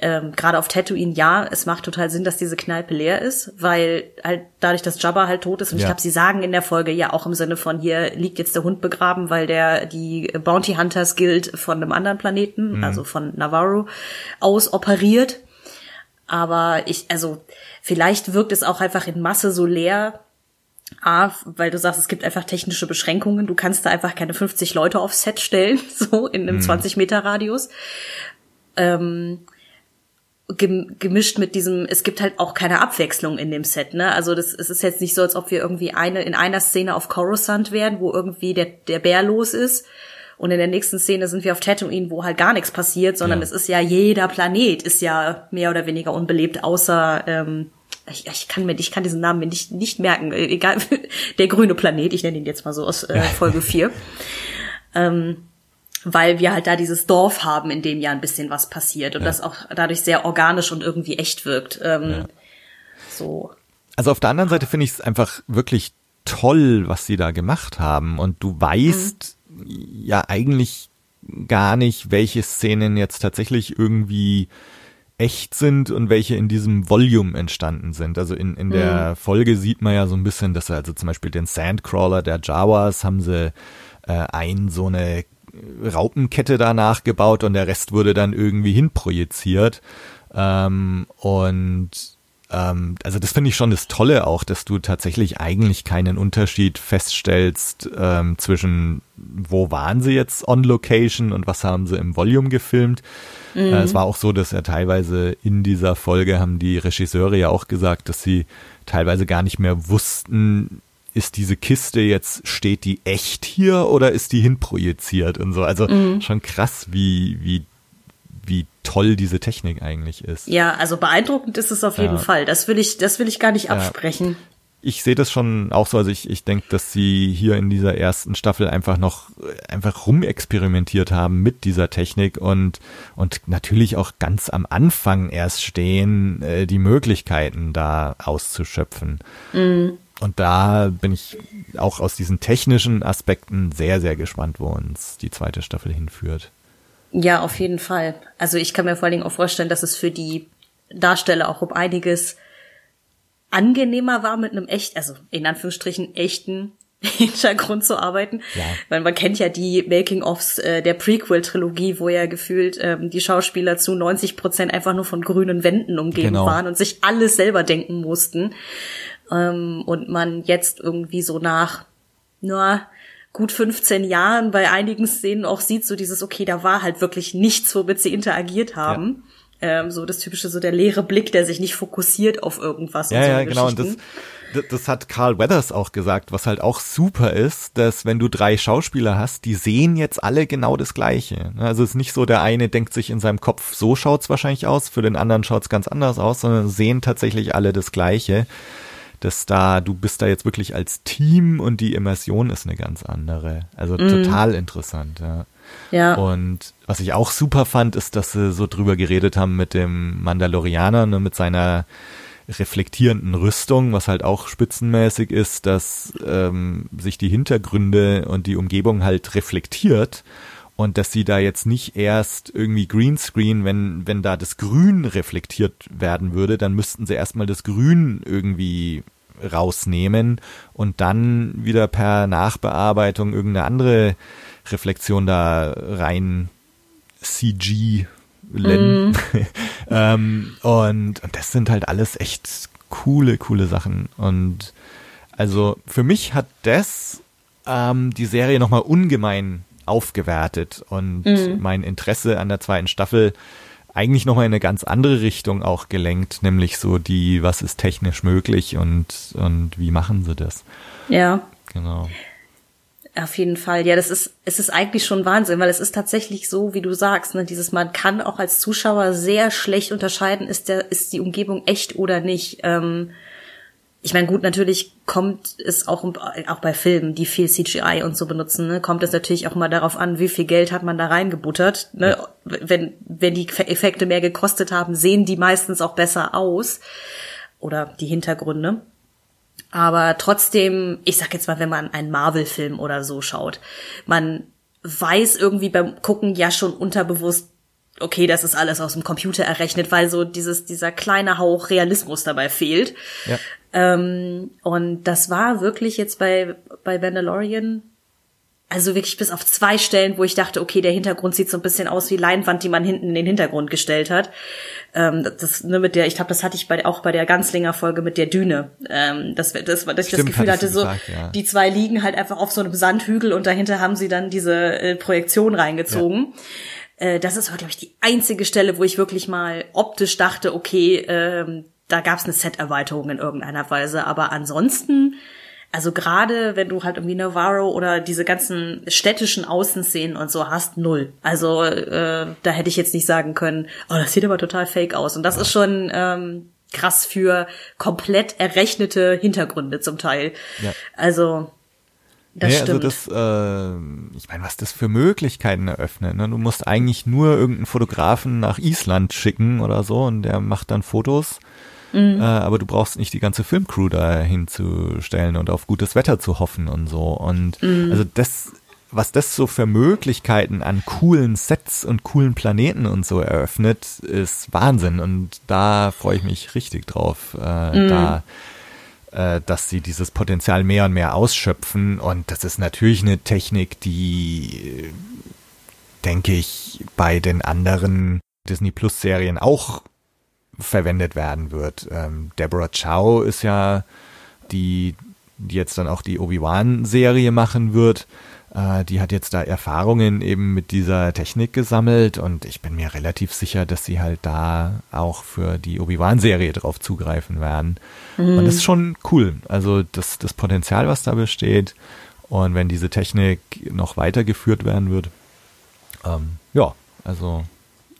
ähm, gerade auf Tatooine, ja, es macht total Sinn, dass diese Kneipe leer ist, weil halt dadurch, dass Jabba halt tot ist und ja. ich glaube, sie sagen in der Folge ja auch im Sinne von hier liegt jetzt der Hund begraben, weil der die Bounty Hunters Guild von einem anderen Planeten, mhm. also von Navarro, aus operiert. Aber ich, also vielleicht wirkt es auch einfach in Masse so leer, A, weil du sagst, es gibt einfach technische Beschränkungen. Du kannst da einfach keine 50 Leute aufs Set stellen, so in einem 20 Meter Radius. Ähm, gemischt mit diesem, es gibt halt auch keine Abwechslung in dem Set, ne? Also das es ist jetzt nicht so, als ob wir irgendwie eine in einer Szene auf Coruscant wären, wo irgendwie der der Bär los ist und in der nächsten Szene sind wir auf Tatooine, wo halt gar nichts passiert, sondern ja. es ist ja jeder Planet ist ja mehr oder weniger unbelebt, außer ähm, ich, ich kann mir ich kann diesen Namen mir nicht nicht merken, egal der grüne Planet, ich nenne ihn jetzt mal so aus äh, Folge 4. ähm, weil wir halt da dieses Dorf haben, in dem ja ein bisschen was passiert und ja. das auch dadurch sehr organisch und irgendwie echt wirkt. Ähm, ja. So. Also auf der anderen Seite finde ich es einfach wirklich toll, was sie da gemacht haben und du weißt mhm. Ja eigentlich gar nicht, welche Szenen jetzt tatsächlich irgendwie echt sind und welche in diesem Volume entstanden sind. Also in, in der mhm. Folge sieht man ja so ein bisschen, dass also zum Beispiel den Sandcrawler der Jawas haben sie äh, ein so eine Raupenkette da nachgebaut und der Rest wurde dann irgendwie hinprojiziert. Ähm, und ähm, also das finde ich schon das Tolle auch, dass du tatsächlich eigentlich keinen Unterschied feststellst ähm, zwischen wo waren sie jetzt on Location und was haben sie im Volume gefilmt. Mhm. Äh, es war auch so, dass er teilweise in dieser Folge haben die Regisseure ja auch gesagt, dass sie teilweise gar nicht mehr wussten, ist diese Kiste jetzt, steht die echt hier oder ist die hinprojiziert und so. Also mhm. schon krass, wie, wie, wie toll diese Technik eigentlich ist. Ja, also beeindruckend ist es auf jeden ja. Fall. Das will ich, das will ich gar nicht ja. absprechen. Ich sehe das schon auch so, also ich, ich denke, dass sie hier in dieser ersten Staffel einfach noch einfach rumexperimentiert haben mit dieser Technik und und natürlich auch ganz am Anfang erst stehen, äh, die Möglichkeiten da auszuschöpfen. Mhm. Und da bin ich auch aus diesen technischen Aspekten sehr, sehr gespannt, wo uns die zweite Staffel hinführt. Ja, auf jeden Fall. Also ich kann mir vor allen Dingen auch vorstellen, dass es für die Darsteller auch um einiges angenehmer war, mit einem echt, also in Anführungsstrichen echten Hintergrund zu arbeiten. Ja. Weil man kennt ja die Making-ofs äh, der Prequel-Trilogie, wo ja gefühlt ähm, die Schauspieler zu 90 Prozent einfach nur von grünen Wänden umgeben genau. waren und sich alles selber denken mussten ähm, und man jetzt irgendwie so nach nur gut 15 Jahren bei einigen Szenen auch sieht, so dieses, okay, da war halt wirklich nichts, womit sie interagiert haben. Ja. Ähm, so das typische, so der leere Blick, der sich nicht fokussiert auf irgendwas. Ja, und so ja, genau. Und das, das hat Carl Weathers auch gesagt, was halt auch super ist, dass wenn du drei Schauspieler hast, die sehen jetzt alle genau das Gleiche. Also es ist nicht so, der eine denkt sich in seinem Kopf, so schaut's wahrscheinlich aus, für den anderen schaut's ganz anders aus, sondern sehen tatsächlich alle das Gleiche dass da, du bist da jetzt wirklich als Team und die Immersion ist eine ganz andere. Also mhm. total interessant, ja. Ja. Und was ich auch super fand, ist, dass sie so drüber geredet haben mit dem Mandalorianer, ne, mit seiner reflektierenden Rüstung, was halt auch spitzenmäßig ist, dass ähm, sich die Hintergründe und die Umgebung halt reflektiert und dass sie da jetzt nicht erst irgendwie Greenscreen, wenn, wenn da das Grün reflektiert werden würde, dann müssten sie erstmal das Grün irgendwie rausnehmen und dann wieder per Nachbearbeitung irgendeine andere Reflexion da rein CG len. Mm. ähm, und, und das sind halt alles echt coole, coole Sachen. Und also für mich hat das ähm, die Serie nochmal ungemein aufgewertet und mhm. mein Interesse an der zweiten Staffel eigentlich nochmal in eine ganz andere Richtung auch gelenkt, nämlich so die, was ist technisch möglich und, und wie machen sie das? Ja. Genau. Auf jeden Fall. Ja, das ist, es ist eigentlich schon Wahnsinn, weil es ist tatsächlich so, wie du sagst, ne, dieses, man kann auch als Zuschauer sehr schlecht unterscheiden, ist der, ist die Umgebung echt oder nicht. Ähm, ich meine, gut, natürlich kommt es auch, auch bei Filmen, die viel CGI und so benutzen, ne, kommt es natürlich auch mal darauf an, wie viel Geld hat man da reingebuttert. Ne? Ja. Wenn, wenn die Effekte mehr gekostet haben, sehen die meistens auch besser aus. Oder die Hintergründe. Aber trotzdem, ich sag jetzt mal, wenn man einen Marvel-Film oder so schaut, man weiß irgendwie beim Gucken ja schon unterbewusst, okay, das ist alles aus dem Computer errechnet, weil so dieses, dieser kleine Hauch Realismus dabei fehlt. Ja. Ähm, und das war wirklich jetzt bei, bei Mandalorian also wirklich bis auf zwei Stellen, wo ich dachte, okay, der Hintergrund sieht so ein bisschen aus wie Leinwand, die man hinten in den Hintergrund gestellt hat. Ähm, das ne, mit der, ich glaube, das hatte ich bei, auch bei der Ganzlinger Folge mit der Düne. Ähm, das, das, dass ich Stimmt, das Gefühl hatte, so gesagt, ja. die zwei liegen halt einfach auf so einem Sandhügel und dahinter haben sie dann diese äh, Projektion reingezogen. Äh, das ist, glaube ich, die einzige Stelle, wo ich wirklich mal optisch dachte, okay, ähm, da gab es eine Set-Erweiterung in irgendeiner Weise. Aber ansonsten also gerade wenn du halt irgendwie Navarro oder diese ganzen städtischen Außenszenen und so hast, null. Also äh, da hätte ich jetzt nicht sagen können, oh, das sieht aber total fake aus. Und das ist schon ähm, krass für komplett errechnete Hintergründe zum Teil. Ja. Also das nee, stimmt. also das, äh, ich meine, was das für Möglichkeiten eröffnet. Ne? Du musst eigentlich nur irgendeinen Fotografen nach Island schicken oder so und der macht dann Fotos. Mhm. Äh, aber du brauchst nicht die ganze Filmcrew da hinzustellen und auf gutes Wetter zu hoffen und so. Und Mhm. also das, was das so für Möglichkeiten an coolen Sets und coolen Planeten und so eröffnet, ist Wahnsinn. Und da freue ich mich richtig drauf, äh, Mhm. da dass sie dieses Potenzial mehr und mehr ausschöpfen. Und das ist natürlich eine Technik, die, äh, denke ich, bei den anderen Disney Plus Serien auch verwendet werden wird. Ähm, Deborah Chow ist ja die, die jetzt dann auch die Obi-Wan-Serie machen wird. Äh, die hat jetzt da Erfahrungen eben mit dieser Technik gesammelt und ich bin mir relativ sicher, dass sie halt da auch für die Obi-Wan-Serie drauf zugreifen werden. Und das ist schon cool. Also das, das Potenzial, was da besteht und wenn diese Technik noch weitergeführt werden wird, ähm, ja, also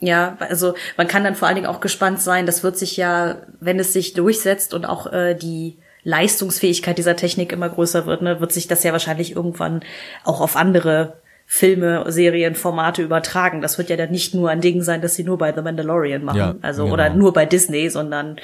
Ja, also man kann dann vor allen Dingen auch gespannt sein. Das wird sich ja, wenn es sich durchsetzt und auch äh, die Leistungsfähigkeit dieser Technik immer größer wird, ne, wird sich das ja wahrscheinlich irgendwann auch auf andere Filme, Serien, Formate übertragen. Das wird ja dann nicht nur ein Ding sein, dass sie nur bei The Mandalorian machen, Ja, also genau. oder nur bei Disney, sondern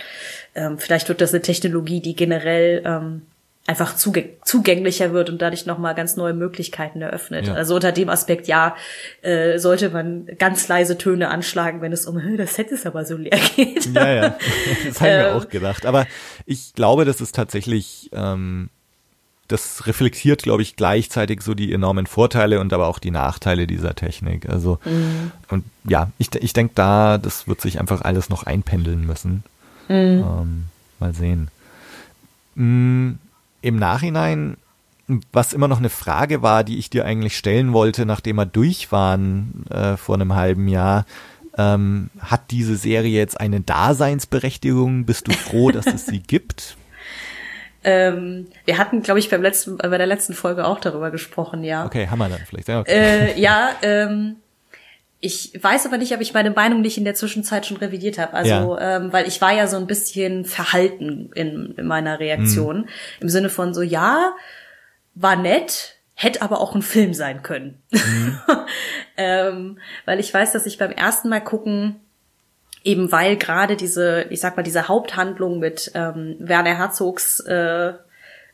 ähm, vielleicht wird das eine Technologie, die generell ähm, einfach zugänglicher wird und dadurch nochmal ganz neue Möglichkeiten eröffnet. Ja. Also unter dem Aspekt, ja, äh, sollte man ganz leise Töne anschlagen, wenn es um "Hä, das Set ist aber so leer geht. Ja, ja, das habe ich mir Ähm. auch gedacht. Aber ich glaube, das ist tatsächlich, ähm, das reflektiert, glaube ich, gleichzeitig so die enormen Vorteile und aber auch die Nachteile dieser Technik. Also, und ja, ich, ich denke da, das wird sich einfach alles noch einpendeln müssen. Ähm, mal sehen. Mm, Im Nachhinein, was immer noch eine Frage war, die ich dir eigentlich stellen wollte, nachdem wir durch waren äh, vor einem halben Jahr, ähm, hat diese Serie jetzt eine Daseinsberechtigung? Bist du froh, dass es sie gibt? Ähm, wir hatten, glaube ich, beim letzten, bei der letzten Folge auch darüber gesprochen, ja. Okay, haben wir dann vielleicht. Ja, okay. Äh, ja, ähm, ich weiß aber nicht, ob ich meine Meinung nicht in der Zwischenzeit schon revidiert habe. Also, ähm, weil ich war ja so ein bisschen verhalten in, in meiner Reaktion. Im Sinne von so, ja, war nett, hätte aber auch ein Film sein können. ähm, weil ich weiß, dass ich beim ersten Mal gucken, eben weil gerade diese, ich sag mal, diese Haupthandlung mit ähm, Werner Herzogs äh,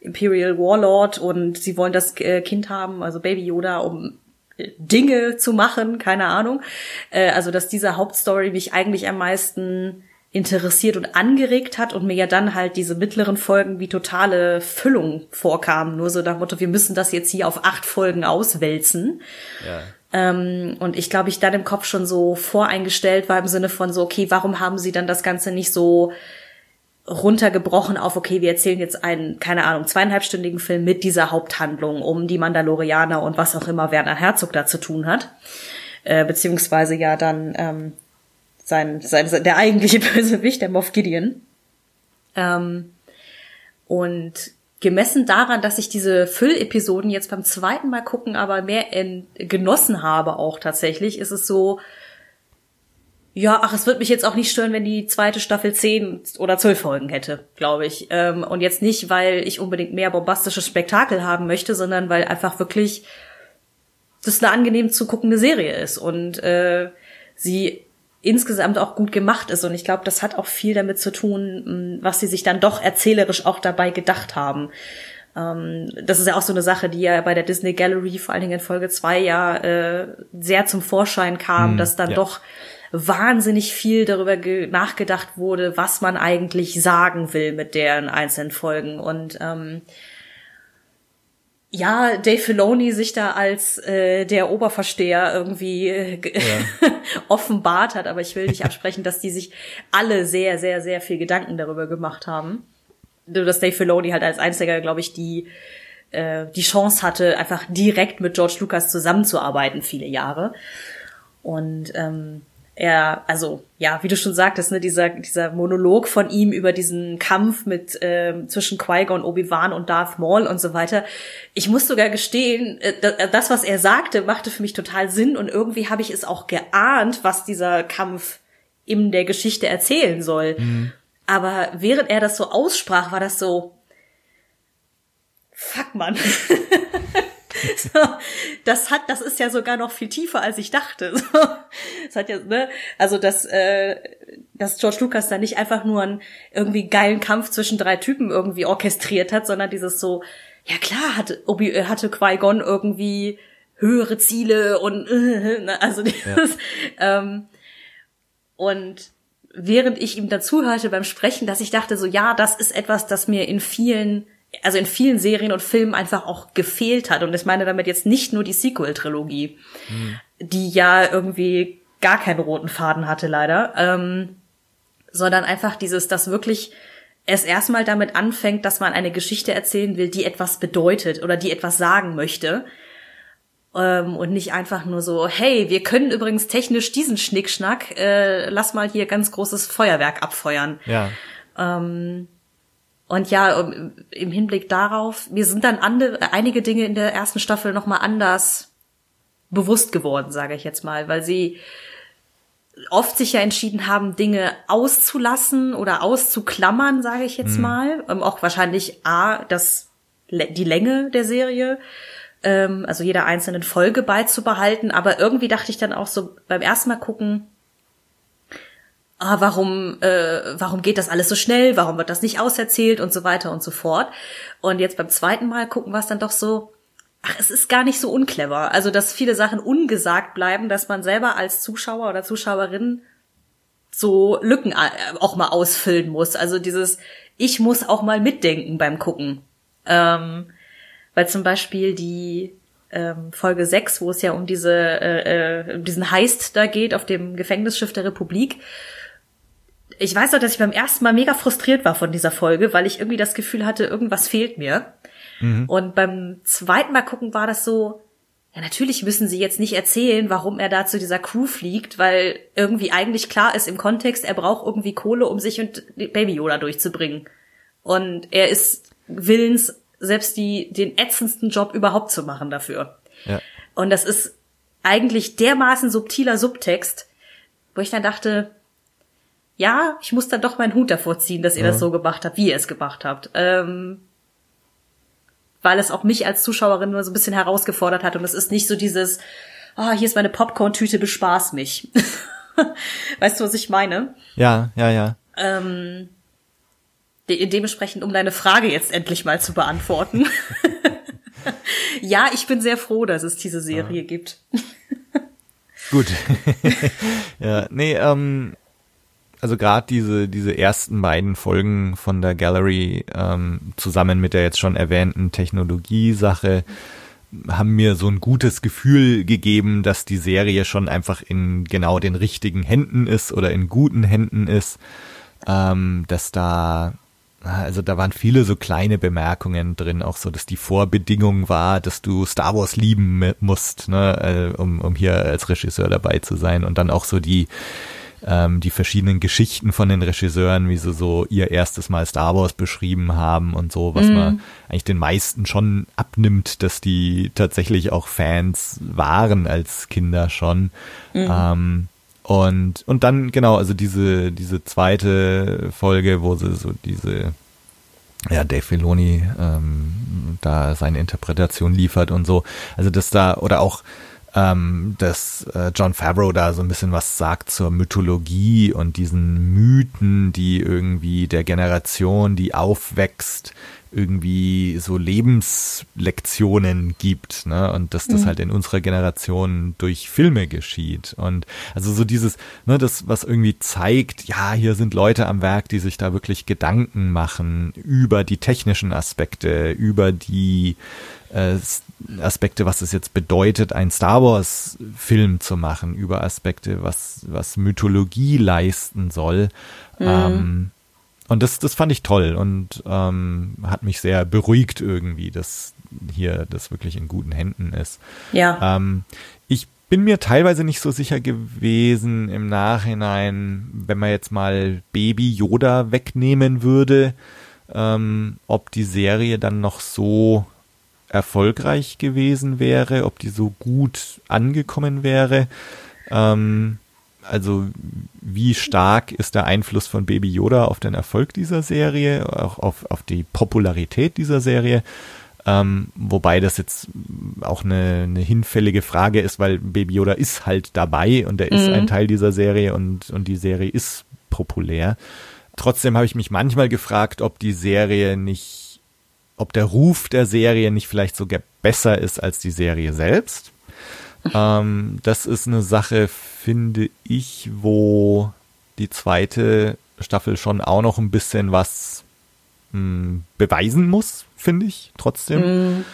Imperial Warlord und sie wollen das äh, Kind haben, also Baby Yoda, um Dinge zu machen, keine Ahnung. Äh, also dass diese Hauptstory mich eigentlich am meisten interessiert und angeregt hat und mir ja dann halt diese mittleren Folgen wie totale Füllung vorkamen. Nur so nach Motto, wir müssen das jetzt hier auf acht Folgen auswälzen. Ähm, und ich glaube, ich dann im Kopf schon so voreingestellt war im Sinne von so, okay, warum haben sie dann das Ganze nicht so runtergebrochen auf, okay, wir erzählen jetzt einen, keine Ahnung, zweieinhalbstündigen Film mit dieser Haupthandlung um die Mandalorianer und was auch immer Werner Herzog da zu tun hat. Äh, beziehungsweise ja dann ähm, sein, sein, sein, der eigentliche Bösewicht, der Moff Gideon. Ähm, und gemessen daran, dass ich diese Füllepisoden jetzt beim zweiten Mal gucken aber mehr in, genossen habe auch tatsächlich, ist es so, ja, ach, es wird mich jetzt auch nicht stören, wenn die zweite Staffel zehn oder zwölf Folgen hätte, glaube ich. Ähm, und jetzt nicht, weil ich unbedingt mehr bombastisches Spektakel haben möchte, sondern weil einfach wirklich das eine angenehm zu guckende Serie ist und äh, sie insgesamt auch gut gemacht ist. Und ich glaube, das hat auch viel damit zu tun, was sie sich dann doch erzählerisch auch dabei gedacht haben. Ähm, das ist ja auch so eine Sache, die ja bei der Disney Gallery, vor allen Dingen in Folge zwei ja äh, sehr zum Vorschein kam, Hm, dass dann ja. doch wahnsinnig viel darüber ge- nachgedacht wurde, was man eigentlich sagen will mit deren einzelnen Folgen. Und ähm, ja, Dave Filoni sich da als äh, der Oberversteher irgendwie äh, ja. offenbart hat, aber ich will nicht absprechen, dass die sich alle sehr, sehr, sehr viel Gedanken darüber gemacht haben. Nur dass Dave Filoni halt als einziger, glaube ich, die äh, die Chance hatte, einfach direkt mit George Lucas zusammenzuarbeiten, viele Jahre. Und ähm, er, also ja, wie du schon sagtest, ne, dieser dieser Monolog von ihm über diesen Kampf mit äh, zwischen Qui-Gon, Obi-Wan und Darth Maul und so weiter. Ich muss sogar gestehen, äh, das was er sagte, machte für mich total Sinn und irgendwie habe ich es auch geahnt, was dieser Kampf in der Geschichte erzählen soll. Mhm. Aber während er das so aussprach, war das so Fuck man. so, das hat, das ist ja sogar noch viel tiefer, als ich dachte. So, das hat ja, ne, also dass, äh, dass George Lucas da nicht einfach nur einen irgendwie geilen Kampf zwischen drei Typen irgendwie orchestriert hat, sondern dieses so, ja klar, hatte Obi, äh, hatte Qui-Gon irgendwie höhere Ziele und äh, also dieses, ja. ähm, und während ich ihm dazuhörte beim Sprechen, dass ich dachte so, ja, das ist etwas, das mir in vielen also in vielen Serien und Filmen einfach auch gefehlt hat. Und ich meine damit jetzt nicht nur die Sequel-Trilogie, mhm. die ja irgendwie gar keinen roten Faden hatte, leider, ähm, sondern einfach dieses, dass wirklich es erstmal damit anfängt, dass man eine Geschichte erzählen will, die etwas bedeutet oder die etwas sagen möchte. Ähm, und nicht einfach nur so, hey, wir können übrigens technisch diesen Schnickschnack, äh, lass mal hier ganz großes Feuerwerk abfeuern. Ja. Ähm, und ja, im Hinblick darauf, mir sind dann andere, einige Dinge in der ersten Staffel nochmal anders bewusst geworden, sage ich jetzt mal, weil sie oft sich ja entschieden haben, Dinge auszulassen oder auszuklammern, sage ich jetzt mhm. mal. Ähm, auch wahrscheinlich A, das, die Länge der Serie, ähm, also jeder einzelnen Folge beizubehalten. Aber irgendwie dachte ich dann auch so beim ersten Mal gucken, ah, warum, äh, warum geht das alles so schnell, warum wird das nicht auserzählt und so weiter und so fort. Und jetzt beim zweiten Mal gucken wir es dann doch so, ach, es ist gar nicht so unclever. Also, dass viele Sachen ungesagt bleiben, dass man selber als Zuschauer oder Zuschauerin so Lücken äh, auch mal ausfüllen muss. Also dieses, ich muss auch mal mitdenken beim Gucken. Ähm, weil zum Beispiel die ähm, Folge 6, wo es ja um diese, äh, äh, um diesen Heist da geht auf dem Gefängnisschiff der Republik, ich weiß noch, dass ich beim ersten Mal mega frustriert war von dieser Folge, weil ich irgendwie das Gefühl hatte, irgendwas fehlt mir. Mhm. Und beim zweiten Mal gucken war das so, ja, natürlich müssen sie jetzt nicht erzählen, warum er da zu dieser Crew fliegt, weil irgendwie eigentlich klar ist im Kontext, er braucht irgendwie Kohle, um sich und Baby Yoda durchzubringen. Und er ist willens, selbst die, den ätzendsten Job überhaupt zu machen dafür. Ja. Und das ist eigentlich dermaßen subtiler Subtext, wo ich dann dachte, ja, ich muss dann doch meinen Hut davor ziehen, dass ihr ja. das so gemacht habt, wie ihr es gemacht habt. Ähm, weil es auch mich als Zuschauerin nur so ein bisschen herausgefordert hat und es ist nicht so dieses, ah, oh, hier ist meine Popcorn-Tüte, bespaß mich. weißt du, was ich meine? Ja, ja, ja. Ähm, de dementsprechend, um deine Frage jetzt endlich mal zu beantworten. ja, ich bin sehr froh, dass es diese Serie ja. gibt. Gut. ja, nee, ähm, also gerade diese, diese ersten beiden Folgen von der Gallery ähm, zusammen mit der jetzt schon erwähnten Technologiesache haben mir so ein gutes Gefühl gegeben, dass die Serie schon einfach in genau den richtigen Händen ist oder in guten Händen ist, ähm, dass da also da waren viele so kleine Bemerkungen drin, auch so, dass die Vorbedingung war, dass du Star Wars lieben musst, ne, äh, um, um hier als Regisseur dabei zu sein. Und dann auch so die ähm, die verschiedenen Geschichten von den Regisseuren, wie sie so ihr erstes Mal Star Wars beschrieben haben und so, was mm. man eigentlich den meisten schon abnimmt, dass die tatsächlich auch Fans waren als Kinder schon. Mm. Ähm, und, und dann, genau, also diese, diese zweite Folge, wo sie so diese, ja, Dave Filoni ähm, da seine Interpretation liefert und so. Also dass da, oder auch ähm, dass äh, John Favreau da so ein bisschen was sagt zur Mythologie und diesen Mythen, die irgendwie der Generation, die aufwächst, irgendwie so Lebenslektionen gibt, ne? Und dass das mhm. halt in unserer Generation durch Filme geschieht. Und also so dieses, ne, das, was irgendwie zeigt, ja, hier sind Leute am Werk, die sich da wirklich Gedanken machen über die technischen Aspekte, über die äh, Aspekte, was es jetzt bedeutet, ein Star Wars Film zu machen, über Aspekte, was, was Mythologie leisten soll. Mhm. Ähm, und das, das fand ich toll und ähm, hat mich sehr beruhigt irgendwie, dass hier das wirklich in guten Händen ist. Ja. Ähm, ich bin mir teilweise nicht so sicher gewesen im Nachhinein, wenn man jetzt mal Baby Yoda wegnehmen würde, ähm, ob die Serie dann noch so erfolgreich gewesen wäre, ob die so gut angekommen wäre. Ähm, also wie stark ist der Einfluss von Baby Yoda auf den Erfolg dieser Serie, auch auf, auf die Popularität dieser Serie. Ähm, wobei das jetzt auch eine, eine hinfällige Frage ist, weil Baby Yoda ist halt dabei und er ist mhm. ein Teil dieser Serie und, und die Serie ist populär. Trotzdem habe ich mich manchmal gefragt, ob die Serie nicht, ob der Ruf der Serie nicht vielleicht sogar besser ist als die Serie selbst. Ähm, das ist eine Sache, finde ich, wo die zweite Staffel schon auch noch ein bisschen was mh, hm, beweisen muss, finde ich, trotzdem. Mm.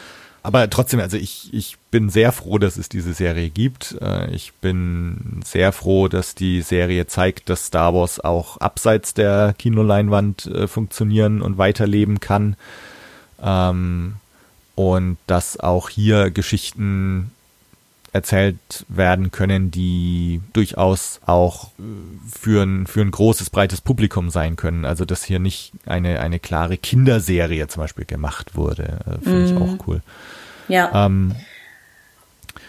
Aber trotzdem, also ich, ich bin sehr froh, dass es diese Serie gibt. Äh, ich bin sehr froh, dass die Serie zeigt, dass Star Wars auch abseits der Kinoleinwand äh, funktionieren und weiterleben kann. Ähm, und dass auch hier Geschichten erzählt werden können, die durchaus auch äh, für ein, für ein großes, breites Publikum sein können. Also dass hier nicht eine, eine klare Kinderserie zum Beispiel gemacht wurde. Äh, Finde ich auch mhm. cool. Ja. Ähm,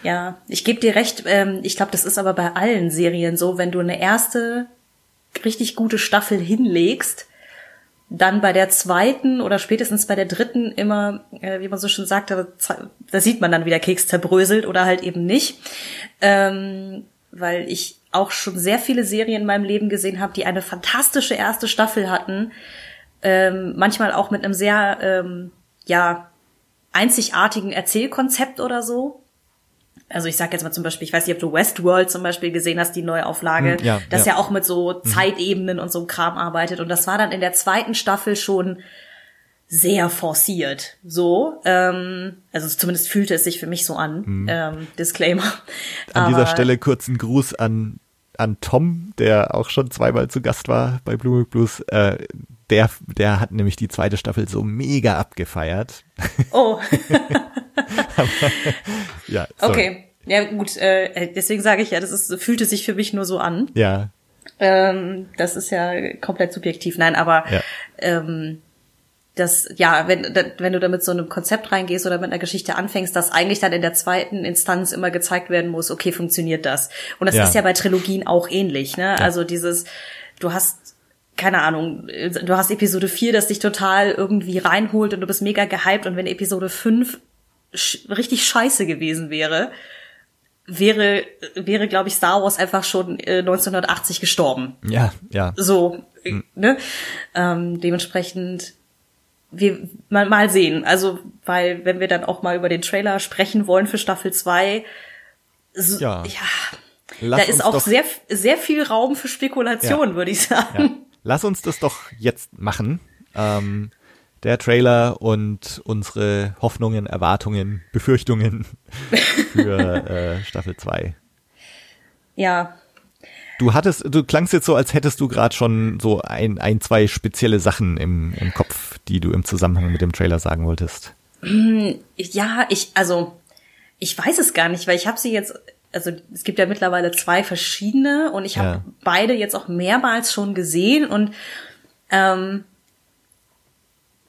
ja, ich gebe dir recht. Ähm, ich glaube, das ist aber bei allen Serien so, wenn du eine erste richtig gute Staffel hinlegst, dann bei der zweiten oder spätestens bei der dritten immer, äh, wie man so schon sagt, da, sieht man dann, wie der Keks zerbröselt oder halt eben nicht. Ähm, weil ich auch schon sehr viele Serien in meinem Leben gesehen habe, die eine fantastische erste Staffel hatten. Ähm, manchmal auch mit einem sehr, ähm, ja, einzigartigen Erzählkonzept oder so. Also ich sag jetzt mal zum Beispiel, ich weiß nicht, ob du Westworld zum Beispiel gesehen hast, die Neuauflage, hm, ja, das ja. ja auch mit so mhm. Zeitebenen und so einem Kram arbeitet. Und das war dann in der zweiten Staffel schon sehr forciert. So, ähm, also zumindest fühlte es sich für mich so an. Mhm. Ähm, Disclaimer. An Aber, dieser Stelle kurz ein Gruß an an Tom, der auch schon zweimal zu Gast war bei Blue Blues. Äh, der, der hat nämlich die zweite Staffel so mega abgefeiert. Oh. Aber, ja. Sorry. Okay. Ja, gut, äh, deswegen sage ich ja, das ist, fühlte sich für mich nur so an. Ja. Ähm, das ist ja komplett subjektiv. Nein, aber ja. ähm, das, ja, wenn, wenn du da mit so einem Konzept reingehst oder mit einer Geschichte anfängst, dass eigentlich dann in der zweiten Instanz immer gezeigt werden muss, okay, funktioniert das. Und das ja. ist ja bei Trilogien auch ähnlich, ne? Ja. Also dieses, du hast, keine Ahnung, du hast Episode 4, das dich total irgendwie reinholt und du bist mega gehypt und wenn Episode 5 sch richtig scheiße gewesen wäre, wäre, wäre, glaube ich, Star Wars einfach schon äh, 1980 gestorben. Ja, ja. So, hm. ne? Ähm, dementsprechend wir mal, mal sehen. Also, weil, wenn wir dann auch mal über den Trailer sprechen wollen für Staffel 2, so, ja, ja da ist auch sehr, sehr viel Raum für Spekulation, ja, würde ich sagen. Ja. Lass uns das doch jetzt machen. Ähm, der Trailer und unsere Hoffnungen, Erwartungen, Befürchtungen für äh, Staffel 2. Ja, Du hattest, du klangst jetzt so, als hättest du gerade schon so ein, ein, zwei spezielle Sachen im, im Kopf, die du im Zusammenhang mit dem Trailer sagen wolltest. Ja, ich, also, ich weiß es gar nicht, weil ich habe sie jetzt, also es gibt ja mittlerweile zwei verschiedene und ich habe ja. beide jetzt auch mehrmals schon gesehen und ähm,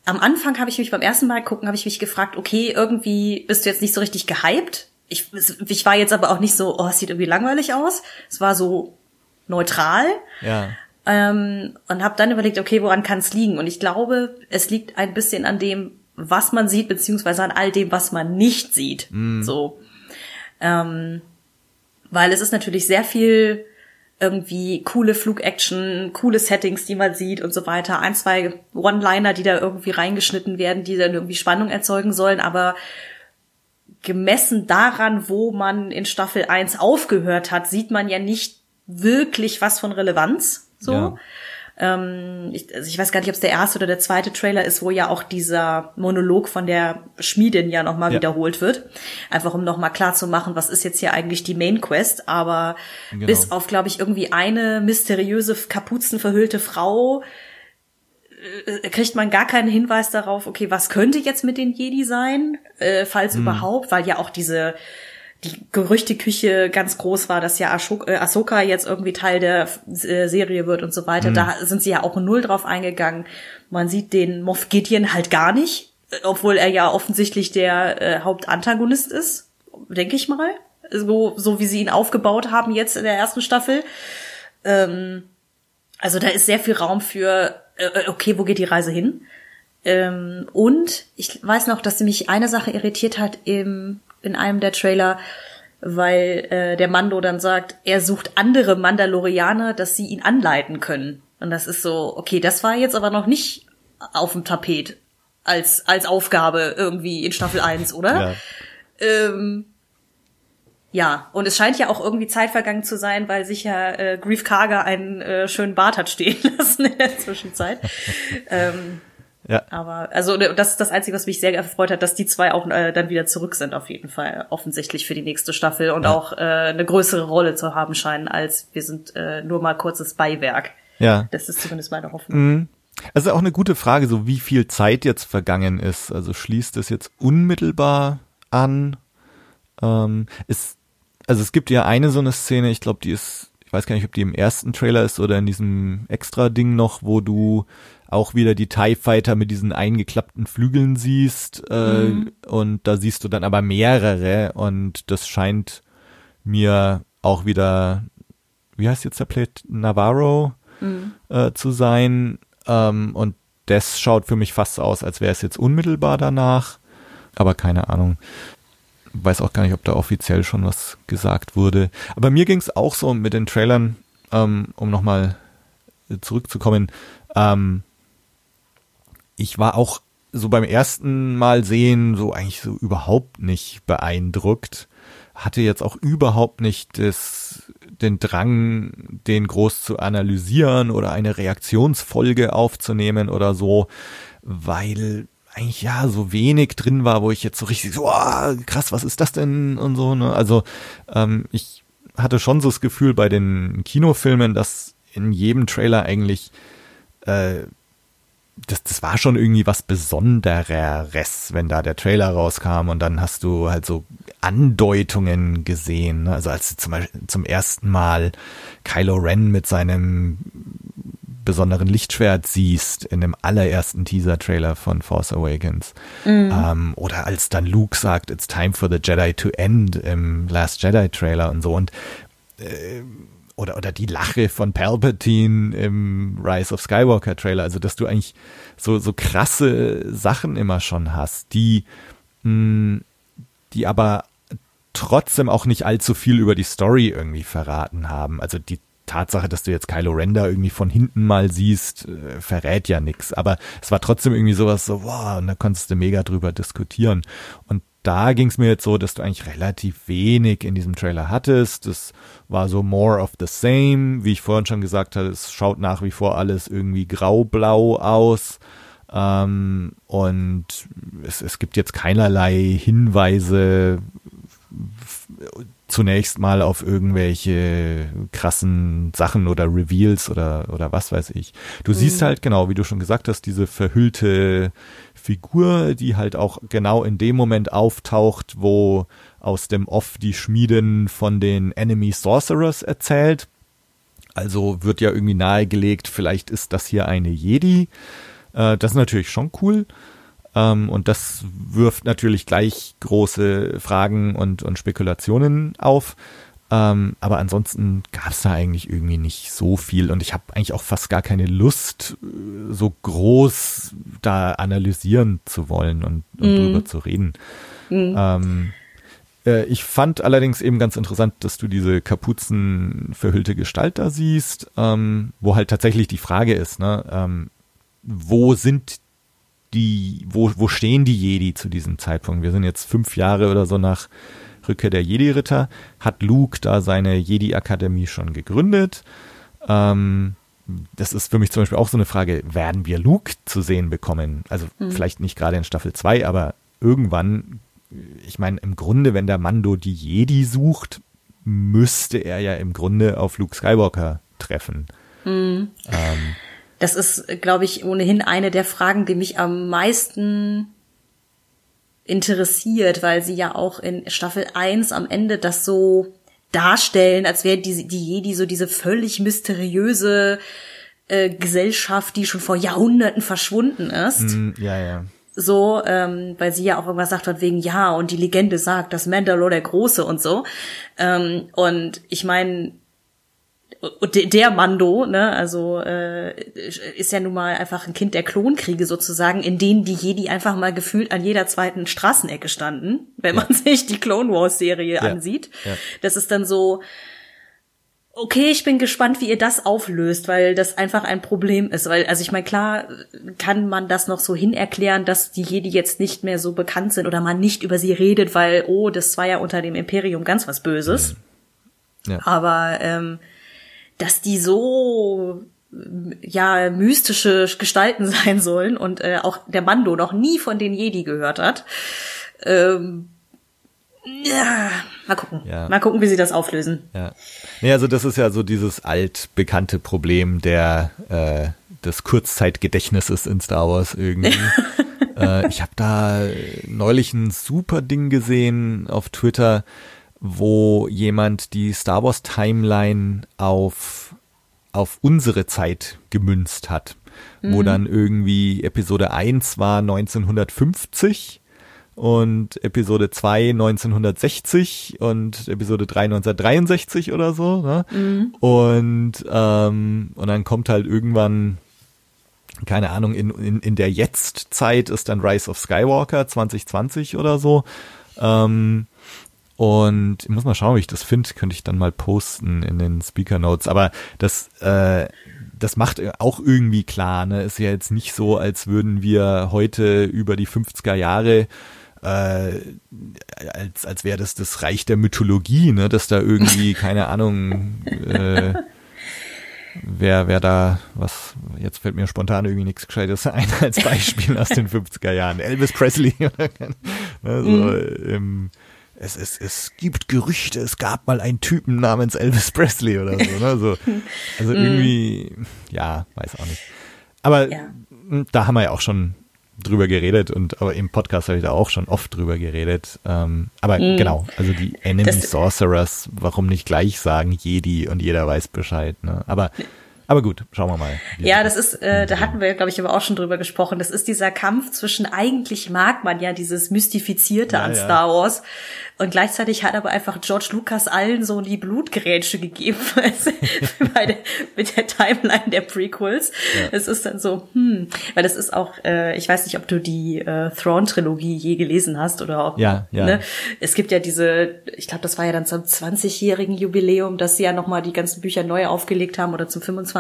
am Anfang habe ich mich beim ersten Mal gucken, habe ich mich gefragt, okay, irgendwie bist du jetzt nicht so richtig gehypt. Ich, ich war jetzt aber auch nicht so, oh, es sieht irgendwie langweilig aus. Es war so, neutral. Ja. Ähm, und habe dann überlegt, okay, woran kann es liegen? Und ich glaube, es liegt ein bisschen an dem, was man sieht, beziehungsweise an all dem, was man nicht sieht. Mm. So. Ähm, weil es ist natürlich sehr viel irgendwie coole Flugaction, coole Settings, die man sieht und so weiter. Ein, zwei One-Liner, die da irgendwie reingeschnitten werden, die dann irgendwie Spannung erzeugen sollen, aber gemessen daran, wo man in Staffel 1 aufgehört hat, sieht man ja nicht wirklich was von Relevanz. So. Ja. Ähm, ich, also ich weiß gar nicht, ob es der erste oder der zweite Trailer ist, wo ja auch dieser Monolog von der Schmiedin ja nochmal ja. wiederholt wird. Einfach um nochmal klar zu machen, was ist jetzt hier eigentlich die Main Quest. Aber genau. bis auf, glaube ich, irgendwie eine mysteriöse, kapuzenverhüllte Frau äh, kriegt man gar keinen Hinweis darauf, okay, was könnte jetzt mit den Jedi sein, äh, falls hm. überhaupt, weil ja auch diese die Gerüchteküche ganz groß war, dass ja äh, Ahsoka jetzt irgendwie Teil der äh, Serie wird und so weiter. Mhm. Da sind sie ja auch null drauf eingegangen. Man sieht den Moff Gideon halt gar nicht, obwohl er ja offensichtlich der äh, Hauptantagonist ist, denke ich mal. So, so wie sie ihn aufgebaut haben jetzt in der ersten Staffel. Ähm, also da ist sehr viel Raum für, äh, äh okay, wo geht die Reise hin? Ähm, und ich weiß noch, dass mich eine Sache irritiert hat im in einem der Trailer, weil äh, der Mando dann sagt, er sucht andere Mandalorianer, dass sie ihn anleiten können. Und das ist so, okay, das war jetzt aber noch nicht auf dem Tapet als, als Aufgabe irgendwie in Staffel 1, oder? Ja. Ähm, ja, und es scheint ja auch irgendwie Zeit vergangen zu sein, weil sich ja äh, Grief Karga einen äh, schönen Bart hat stehen lassen in der Zwischenzeit. ähm, ja. Aber also das ist das Einzige, was mich sehr erfreut hat, dass die zwei auch äh, dann wieder zurück sind, auf jeden Fall, offensichtlich für die nächste Staffel und ja. auch äh, eine größere Rolle zu haben scheinen, als wir sind äh, nur mal kurzes Beiwerk. Ja. Das ist zumindest meine Hoffnung. Mhm. Also auch eine gute Frage, so wie viel Zeit jetzt vergangen ist. Also schließt es jetzt unmittelbar an? Ähm, ist, also es gibt ja eine so eine Szene, ich glaube, die ist, ich weiß gar nicht, ob die im ersten Trailer ist oder in diesem Extra-Ding noch, wo du auch wieder die TIE Fighter mit diesen eingeklappten Flügeln siehst äh, mhm. und da siehst du dann aber mehrere und das scheint mir auch wieder, wie heißt jetzt der Plate? Navarro mhm. äh, zu sein ähm, und das schaut für mich fast aus, als wäre es jetzt unmittelbar danach, aber keine Ahnung. Weiß auch gar nicht, ob da offiziell schon was gesagt wurde. Aber mir ging es auch so mit den Trailern, ähm, um nochmal zurückzukommen. Ähm, ich war auch so beim ersten Mal sehen so eigentlich so überhaupt nicht beeindruckt. Hatte jetzt auch überhaupt nicht das, den Drang, den groß zu analysieren oder eine Reaktionsfolge aufzunehmen oder so, weil eigentlich ja so wenig drin war, wo ich jetzt so richtig so, oh, krass, was ist das denn und so. Ne? Also ähm, ich hatte schon so das Gefühl bei den Kinofilmen, dass in jedem Trailer eigentlich äh, das, das war schon irgendwie was Besondereres, wenn da der Trailer rauskam und dann hast du halt so Andeutungen gesehen. Ne? Also als du zum, Beispiel zum ersten Mal Kylo Ren mit seinem besonderen Lichtschwert siehst in dem allerersten Teaser-Trailer von Force Awakens. Mhm. Ähm, oder als dann Luke sagt, it's time for the Jedi to end im Last Jedi-Trailer und so. Und äh, oder, oder die Lache von Palpatine im Rise of Skywalker Trailer. Also, dass du eigentlich so, so krasse Sachen immer schon hast, die, mh, hm, die aber trotzdem auch nicht allzu viel über die Story irgendwie verraten haben. Also die Tatsache, dass du jetzt Kylo Ren da irgendwie von hinten mal siehst, äh, verrät ja nichts. Aber es war trotzdem irgendwie sowas so, wow, und da konntest du mega drüber diskutieren. Und da ging es mir jetzt so, dass du eigentlich relativ wenig in diesem Trailer hattest. Das war so more of the same. Wie ich vorhin schon gesagt habe, es schaut nach wie vor alles irgendwie grau-blau aus. Ähm, und es, es gibt jetzt keinerlei Hinweise zunächst mal auf irgendwelche krassen Sachen oder Reveals oder, oder was weiß ich. Du mhm. siehst halt genau, wie du schon gesagt hast, diese verhüllte Figur, die halt auch genau in dem Moment auftaucht, wo aus dem Off die Schmieden von den Enemy Sorcerers erzählt. Also wird ja irgendwie nahegelegt, vielleicht ist das hier eine Jedi. Äh, das ist natürlich schon cool. Ähm, und das wirft natürlich gleich große Fragen und, und Spekulationen auf. Ähm, aber ansonsten gab es da eigentlich irgendwie nicht so viel und ich habe eigentlich auch fast gar keine Lust, äh, so groß da analysieren zu wollen und, und mm. drüber zu reden. Mm. Ähm, Äh, ich fand allerdings eben ganz interessant, dass du diese kapuzenverhüllte Gestalt da siehst, ähm, wo halt tatsächlich die Frage ist, ne, ähm, wo sind die, wo, wo stehen die Jedi zu diesem Zeitpunkt? Wir sind jetzt fünf Jahre oder so nach Rückkehr der Jedi-Ritter. Hat Luke da seine Jedi-Akademie schon gegründet? Ähm, das ist für mich zum Beispiel auch so eine Frage, werden wir Luke zu sehen bekommen? Also mhm. vielleicht nicht gerade in Staffel 2, aber irgendwann, ich meine, im Grunde, wenn der Mando die Jedi sucht, müsste er ja im Grunde auf Luke Skywalker treffen. Mhm. Ähm, das ist, glaube ich, ohnehin eine der Fragen, die mich am meisten interessiert, weil sie ja auch in Staffel 1 am Ende das so darstellen, als wäre die, die Jedi so diese völlig mysteriöse äh, Gesellschaft, die schon vor Jahrhunderten verschwunden ist. Mm, ja, ja. So, ähm, weil sie ja auch irgendwas sagt von wegen, ja, und die Legende sagt, dass Mandalore der Große und so. Ähm, und ich meine, der Mando, ne, also äh, ist ja nun mal einfach ein Kind der Klonkriege sozusagen, in denen die Jedi einfach mal gefühlt an jeder zweiten Straßenecke standen, wenn ja. man sich die Clone Wars Serie ja. ansieht. Ja. Das ist dann so, okay, ich bin gespannt, wie ihr das auflöst, weil das einfach ein Problem ist. Weil, also ich meine, klar kann man das noch so hin erklären, dass die Jedi jetzt nicht mehr so bekannt sind oder man nicht über sie redet, weil, oh, das war ja unter dem Imperium ganz was Böses. Ja. Aber ähm, dass die so ja mystische Gestalten sein sollen und äh, auch der Mando noch nie von den Jedi gehört hat. Ähm, ja, mal gucken. Ja. Mal gucken, wie sie das auflösen. Ja. Nee, also das ist ja so dieses altbekannte Problem der äh, des Kurzzeitgedächtnisses in Star Wars irgendwie. äh, ich habe da neulich ein super Ding gesehen auf Twitter wo jemand die Star Wars Timeline auf, auf unsere Zeit gemünzt hat. Mhm. Wo dann irgendwie Episode 1 war 1950 und Episode 2 1960 und Episode 3 1963 oder so. Ne? Mhm. Und, ähm, und dann kommt halt irgendwann, keine Ahnung, in, in, in der Jetztzeit ist dann Rise of Skywalker 2020 oder so. Ähm, und ich muss mal schauen, wie ich das finde, könnte ich dann mal posten in den Speaker Notes. Aber das, äh, das macht auch irgendwie klar, ne? Ist ja jetzt nicht so, als würden wir heute über die 50er Jahre äh, als, als wäre das das Reich der Mythologie, ne? Dass da irgendwie, keine Ahnung, äh, wer, wer da, was, jetzt fällt mir spontan irgendwie nichts Gescheites ein als Beispiel aus den 50er Jahren. Elvis Presley oder ne, so, mhm. ähm, es, es, es gibt Gerüchte, es gab mal einen Typen namens Elvis Presley oder so. Ne? So, also mhm. irgendwie, ja, weiß auch nicht. Aber ja. da haben wir ja auch schon drüber geredet und aber im Podcast habe ich da auch schon oft drüber geredet. Ähm, aber mhm. genau, also die Enemy das, Sorcerers, warum nicht gleich sagen Jedi und jeder weiß Bescheid. Ne? Aber aber gut, schauen wir mal. Ja, das ist, äh, da hatten wir, glaube ich, aber auch schon drüber gesprochen. Das ist dieser Kampf zwischen, eigentlich mag man ja dieses Mystifizierte ja, an ja. Star Wars. Und gleichzeitig hat aber einfach George Lucas allen so die Blutgerätsche gegeben bei der, mit der Timeline der Prequels. Ja. Es ist dann so, hm, weil das ist auch, äh, ich weiß nicht, ob du die äh, Thrawn-Trilogie je gelesen hast oder ob, ja, ja. Ne? Es gibt ja diese, ich glaube, das war ja dann zum 20-jährigen Jubiläum, dass sie ja nochmal die ganzen Bücher neu aufgelegt haben oder zum 25.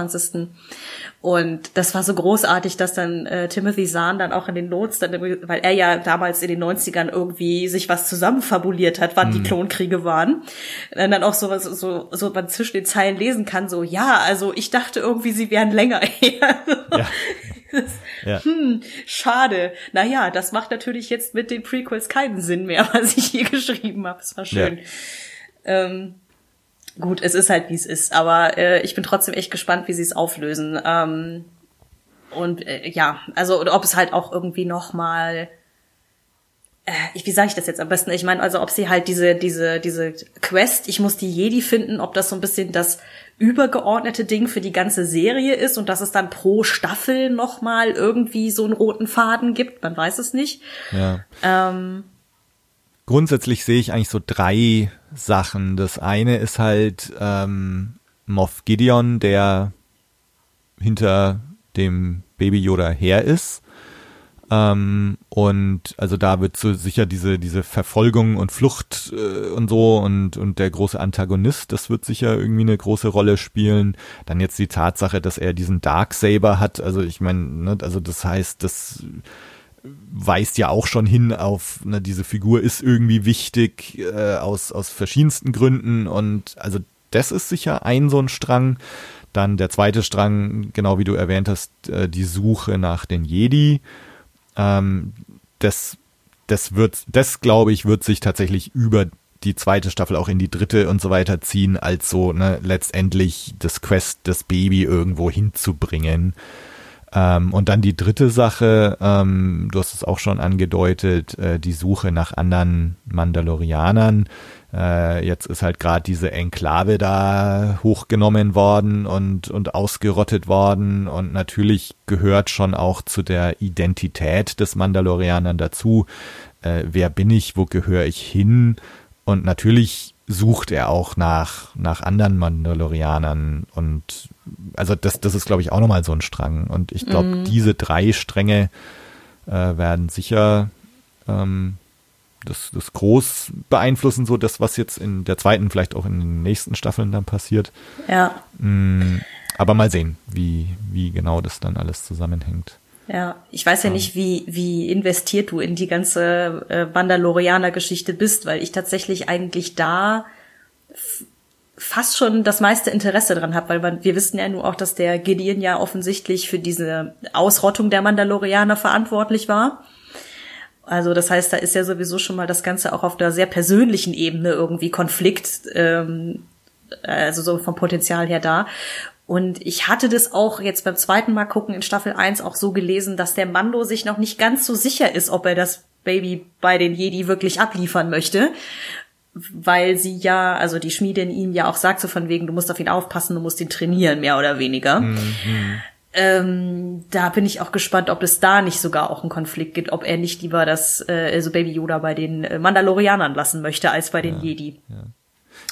Und das war so großartig, dass dann äh, Timothy Zahn dann auch in den Notes, dann, weil er ja damals in den 90ern irgendwie sich was zusammenfabuliert hat, wann mhm. die Klonkriege waren, dann auch so so, so man zwischen den Zeilen lesen kann, so, ja, also ich dachte irgendwie, sie wären länger her. ja. ja. Hm, schade. Naja, das macht natürlich jetzt mit den Prequels keinen Sinn mehr, was ich hier geschrieben habe. Es war schön. Ja. Ähm, gut, es ist halt wie es ist, aber äh, ich bin trotzdem echt gespannt, wie sie es auflösen. Ähm, und äh, ja, also oder ob es halt auch irgendwie noch mal äh, wie sage ich das jetzt am besten? Ich meine, also ob sie halt diese diese diese Quest, ich muss die Jedi finden, ob das so ein bisschen das übergeordnete Ding für die ganze Serie ist und dass es dann pro Staffel noch mal irgendwie so einen roten Faden gibt, man weiß es nicht. Ja. Ähm, Grundsätzlich sehe ich eigentlich so drei Sachen. Das eine ist halt ähm, Moff Gideon, der hinter dem Baby Yoda her ist. Ähm, und also da wird so sicher diese, diese Verfolgung und Flucht äh, und so und, und der große Antagonist, das wird sicher irgendwie eine große Rolle spielen. Dann jetzt die Tatsache, dass er diesen Darksaber hat. Also ich meine, ne, also das heißt, das weist ja auch schon hin auf, ne, diese Figur ist irgendwie wichtig äh, aus, aus verschiedensten Gründen und also das ist sicher ein so ein Strang. Dann der zweite Strang, genau wie du erwähnt hast, äh, die Suche nach den Jedi. Ähm, das, das wird, das glaube ich, wird sich tatsächlich über die zweite Staffel auch in die dritte und so weiter ziehen, als so ne, letztendlich das Quest, das Baby irgendwo hinzubringen. Ähm, und dann die dritte Sache, ähm, du hast es auch schon angedeutet, äh, die Suche nach anderen Mandalorianern. Äh, jetzt ist halt gerade diese Enklave da hochgenommen worden und, und ausgerottet worden. Und natürlich gehört schon auch zu der Identität des Mandalorianern dazu. Äh, wer bin ich? Wo gehöre ich hin? Und natürlich sucht er auch nach, nach anderen Mandalorianern und also das, das ist, glaube ich, auch nochmal so ein Strang. Und ich glaube, mm. diese drei Stränge äh, werden sicher ähm, das, das groß beeinflussen, so das, was jetzt in der zweiten, vielleicht auch in den nächsten Staffeln dann passiert. Ja. Mm, aber mal sehen, wie, wie genau das dann alles zusammenhängt. Ja, ich weiß ja nicht, wie, wie investiert du in die ganze äh, Mandalorianer-Geschichte bist, weil ich tatsächlich eigentlich da fast schon das meiste Interesse dran habe, weil man, wir wissen ja nur auch, dass der Gideon ja offensichtlich für diese Ausrottung der Mandalorianer verantwortlich war. Also das heißt, da ist ja sowieso schon mal das Ganze auch auf der sehr persönlichen Ebene irgendwie Konflikt, ähm, also so vom Potenzial her da. Und ich hatte das auch jetzt beim zweiten Mal gucken in Staffel 1 auch so gelesen, dass der Mando sich noch nicht ganz so sicher ist, ob er das Baby bei den Jedi wirklich abliefern möchte weil sie ja, also die Schmiedin ihm ja auch sagt so von wegen, du musst auf ihn aufpassen, du musst ihn trainieren, mehr oder weniger. Mhm. Ähm, da bin ich auch gespannt, ob es da nicht sogar auch einen Konflikt gibt, ob er nicht lieber das, äh, also Baby Yoda bei den äh, Mandalorianern lassen möchte, als bei den ja, Jedi. Ja.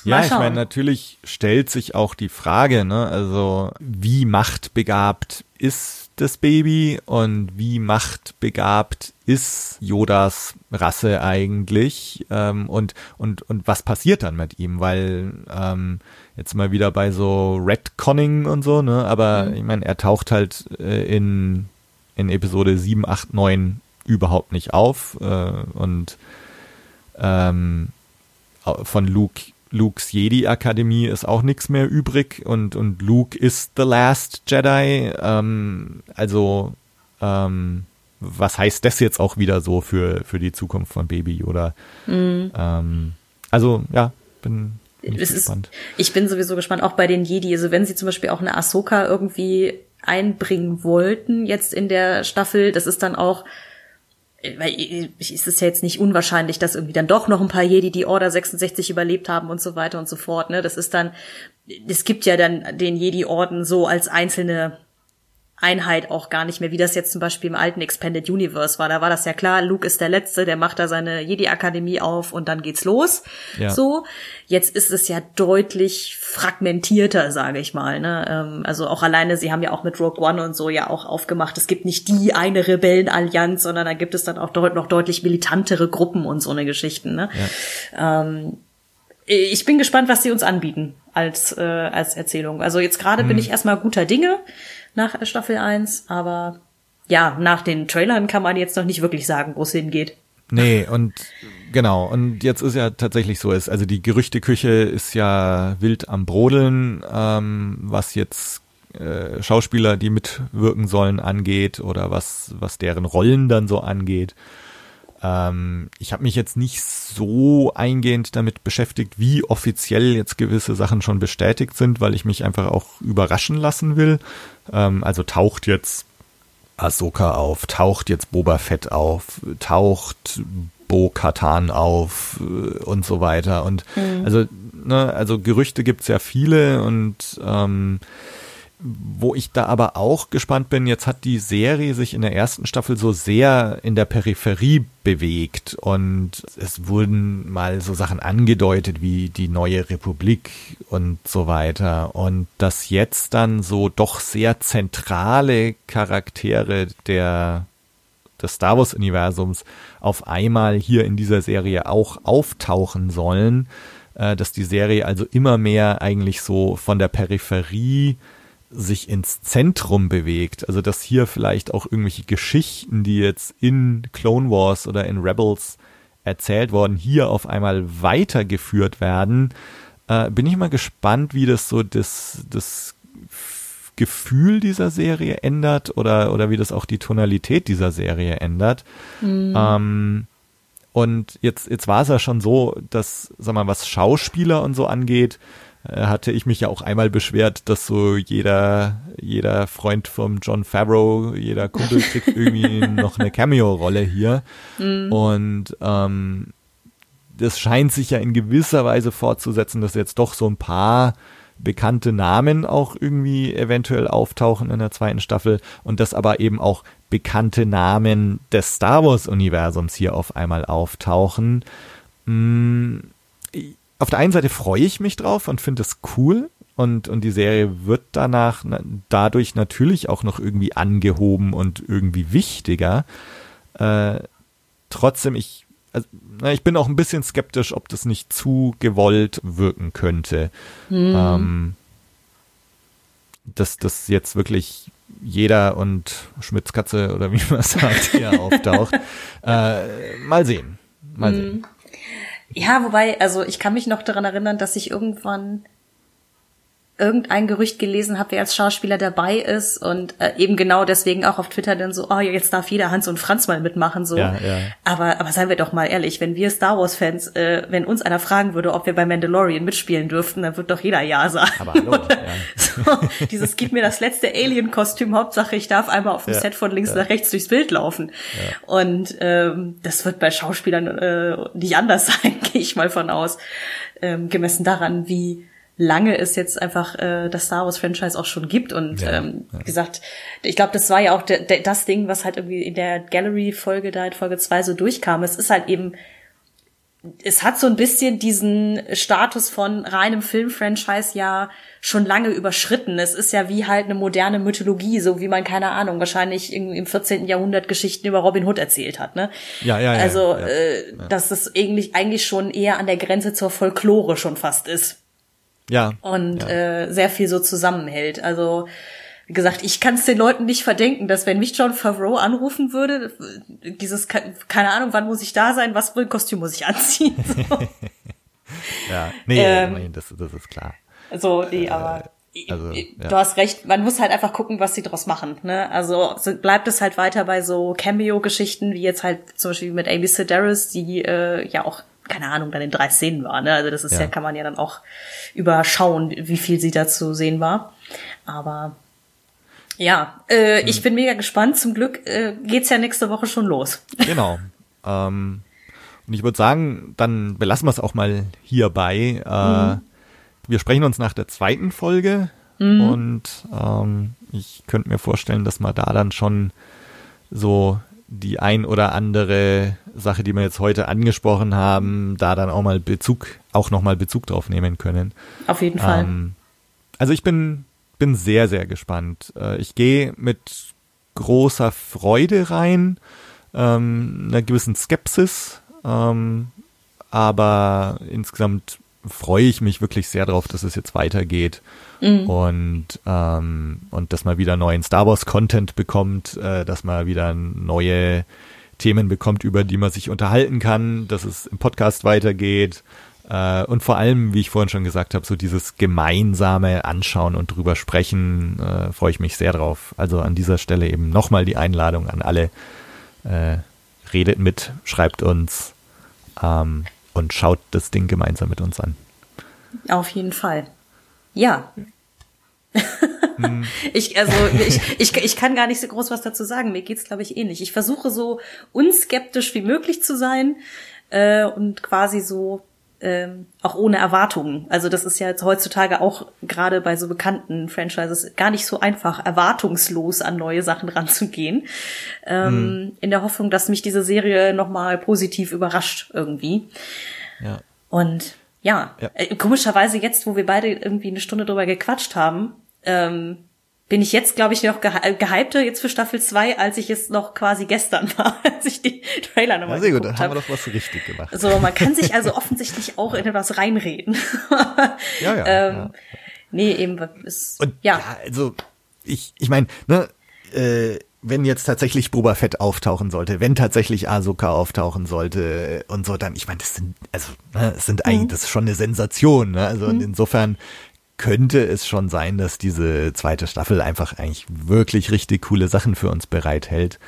Ja, ich meine, natürlich stellt sich auch die Frage, ne, also wie machtbegabt ist das Baby und wie machtbegabt ist Yodas Rasse eigentlich? Ähm, und, und, und was passiert dann mit ihm, weil ähm, jetzt mal wieder bei so Redconning und so, ne, aber mhm. ich meine, er taucht halt äh, in, in Episode 7, 8, 9 überhaupt nicht auf äh, und ähm, von Luke Lukes Jedi-Akademie ist auch nichts mehr übrig und, und Luke ist the last Jedi. Ähm, also, ähm, was heißt das jetzt auch wieder so für, für die Zukunft von Baby Yoda? Mhm. Ähm, also, ja, bin, bin ich gespannt. Ist, ich bin sowieso gespannt, auch bei den Jedi. Also, wenn sie zum Beispiel auch eine Ahsoka irgendwie einbringen wollten jetzt in der Staffel, das ist dann auch weil es ist ja jetzt nicht unwahrscheinlich, dass irgendwie dann doch noch ein paar Jedi die Order 66 überlebt haben und so weiter und so fort. Ne, das ist dann, es gibt ja dann den Jedi-Orden so als einzelne Einheit auch gar nicht mehr, wie das jetzt zum Beispiel im alten Expanded Universe war. Da war das ja klar, Luke ist der Letzte, der macht da seine Jedi-Akademie auf und dann geht's los. Ja. So. Jetzt ist es ja deutlich fragmentierter, sage ich mal. Ne? Ähm, also auch alleine, sie haben ja auch mit Rogue One und so ja auch aufgemacht, es gibt nicht die eine Rebellenallianz, sondern da gibt es dann auch noch deutlich militantere Gruppen und so eine Geschichten. Ne? Ja. Ähm, ich bin gespannt, was sie uns anbieten als, äh, als Erzählung. Also jetzt gerade hm. bin ich erstmal guter Dinge nach Staffel 1, aber ja, nach den Trailern kann man jetzt noch nicht wirklich sagen, wo es hingeht. Nee, und genau, und jetzt ist ja tatsächlich so, ist, also die Gerüchteküche ist ja wild am Brodeln, ähm, was jetzt äh, Schauspieler, die mitwirken sollen, angeht oder was, was deren Rollen dann so angeht. Ähm, ich habe mich jetzt nicht so eingehend damit beschäftigt, wie offiziell jetzt gewisse Sachen schon bestätigt sind, weil ich mich einfach auch überraschen lassen will. Ähm, also taucht jetzt Ahsoka auf, taucht jetzt Boba Fett auf, taucht Bo Katan auf äh, und so weiter. Und mhm. also, ne, also Gerüchte gibt's ja viele und ähm, wo ich da aber auch gespannt bin, jetzt hat die Serie sich in der ersten Staffel so sehr in der Peripherie bewegt und es wurden mal so Sachen angedeutet wie die neue Republik und so weiter und dass jetzt dann so doch sehr zentrale Charaktere der des Star Wars-Universums auf einmal hier in dieser Serie auch auftauchen sollen, äh, dass die Serie also immer mehr eigentlich so von der Peripherie sich ins Zentrum bewegt. Also dass hier vielleicht auch irgendwelche Geschichten, die jetzt in Clone Wars oder in Rebels erzählt worden, hier auf einmal weitergeführt werden. Äh, bin ich mal gespannt, wie das so das, das Gefühl dieser Serie ändert oder, oder wie das auch die Tonalität dieser Serie ändert. Mhm. Ähm, und jetzt, jetzt war es ja schon so, dass, sag mal, was Schauspieler und so angeht, hatte ich mich ja auch einmal beschwert, dass so jeder, jeder Freund vom John Favreau, jeder Kumpel kriegt irgendwie noch eine Cameo-Rolle hier. Mhm. Und ähm, das scheint sich ja in gewisser Weise fortzusetzen, dass jetzt doch so ein paar bekannte Namen auch irgendwie eventuell auftauchen in der zweiten Staffel und dass aber eben auch bekannte Namen des Star Wars-Universums hier auf einmal auftauchen. Hm, auf der einen Seite freue ich mich drauf und finde es cool und, und die Serie wird danach dadurch natürlich auch noch irgendwie angehoben und irgendwie wichtiger. Äh, trotzdem, ich, also, na, ich bin auch ein bisschen skeptisch, ob das nicht zu gewollt wirken könnte. Mhm. Ähm, dass das jetzt wirklich jeder und Schmitzkatze oder wie man sagt hier auftaucht. Äh, mal sehen. Mal mhm. sehen. Ja, wobei, also ich kann mich noch daran erinnern, dass ich irgendwann irgendein Gerücht gelesen habe, wer als Schauspieler dabei ist und äh, eben genau deswegen auch auf Twitter dann so, oh, jetzt darf jeder Hans und Franz mal mitmachen so. Ja, ja. Aber aber seien wir doch mal ehrlich, wenn wir Star Wars Fans, äh, wenn uns einer fragen würde, ob wir bei Mandalorian mitspielen dürften, dann wird doch jeder ja sagen. Aber hallo. ja. so, dieses gib mir das letzte Alien Kostüm, Hauptsache ich darf einmal auf dem Set von links nach rechts durchs Bild laufen. Und ähm, das wird bei Schauspielern äh, nicht anders sein, gehe ich mal von aus. Ähm, gemessen daran, wie lange es jetzt einfach äh, das Star Wars Franchise auch schon gibt und ja, ähm, ja. wie gesagt, ich glaube, das war ja auch de, de, das Ding, was halt irgendwie in der Gallery Folge da in Folge zwei so durchkam. Es ist halt eben es hat so ein bisschen diesen Status von reinem Filmfranchise ja schon lange überschritten. Es ist ja wie halt eine moderne Mythologie, so wie man, keine Ahnung, wahrscheinlich im 14. Jahrhundert Geschichten über Robin Hood erzählt hat, ne? Ja, ja, ja. Also, ja, äh, ja. dass es eigentlich, eigentlich schon eher an der Grenze zur Folklore schon fast ist. Ja. Und ja. Äh, sehr viel so zusammenhält. Also wie gesagt, ich kann es den Leuten nicht verdenken, dass wenn mich John Favreau anrufen würde, dieses keine Ahnung, wann muss ich da sein, was für ein Kostüm muss ich anziehen. So. ja, nee, ähm, das, das ist klar. So, nee, aber äh, also, ja. du hast recht, man muss halt einfach gucken, was sie draus machen. Ne? Also bleibt es halt weiter bei so Cameo-Geschichten, wie jetzt halt zum Beispiel mit Amy Sedaris, die äh, ja auch keine Ahnung, dann in drei Szenen war. Ne? Also das ist ja. ja, kann man ja dann auch überschauen, wie viel sie da zu sehen war. Aber ja, äh, hm. ich bin mega gespannt. Zum Glück äh, geht's ja nächste Woche schon los. Genau. ähm, und ich würde sagen, dann belassen wir es auch mal hierbei. Äh, mhm. Wir sprechen uns nach der zweiten Folge mhm. und ähm, ich könnte mir vorstellen, dass wir da dann schon so die ein oder andere Sache, die wir jetzt heute angesprochen haben, da dann auch mal Bezug, auch nochmal Bezug drauf nehmen können. Auf jeden Fall. Ähm, also ich bin, bin sehr, sehr gespannt. Äh, ich gehe mit großer Freude rein, ähm, einer gewissen Skepsis, ähm, aber insgesamt freue ich mich wirklich sehr darauf, dass es jetzt weitergeht mhm. und ähm, und dass man wieder neuen Star Wars Content bekommt, äh, dass man wieder neue Themen bekommt, über die man sich unterhalten kann, dass es im Podcast weitergeht äh, und vor allem, wie ich vorhin schon gesagt habe, so dieses gemeinsame Anschauen und drüber sprechen, äh, freue ich mich sehr drauf. Also an dieser Stelle eben nochmal die Einladung an alle. Äh, redet mit, schreibt uns ähm, und schaut das Ding gemeinsam mit uns an. Auf jeden Fall. Ja. Hm. ich, also, ich, ich, ich kann gar nicht so groß was dazu sagen. Mir geht's, glaube ich, ähnlich. Ich versuche so unskeptisch wie möglich zu sein äh, und quasi so ähm, auch ohne Erwartungen. Also das ist ja jetzt heutzutage auch gerade bei so bekannten Franchises gar nicht so einfach, erwartungslos an neue Sachen ranzugehen. Ähm, hm. In der Hoffnung, dass mich diese Serie nochmal positiv überrascht irgendwie. Ja. Und ja, ja. Äh, komischerweise jetzt, wo wir beide irgendwie eine Stunde drüber gequatscht haben, ähm, bin ich jetzt, glaube ich, noch gehy gehypter jetzt für Staffel 2, als ich es noch quasi gestern war, als ich die Trailer nochmal Ja, sehr gut, dann haben habe. wir doch was richtig gemacht. So, man kann sich also offensichtlich auch in etwas reinreden. Ja, ja, ähm, ja. Nee, eben, ist, Und ja. ja, also ich, ich meine, ne, äh, wenn jetzt tatsächlich Boba Fett auftauchen sollte, wenn tatsächlich Ahsoka auftauchen sollte und so, dann, ich meine, das sind, also, ne, es sind eigentlich, das ist schon eine Sensation, ne? Also und insofern könnte es schon sein, dass diese zweite Staffel einfach eigentlich wirklich richtig coole Sachen für uns bereithält.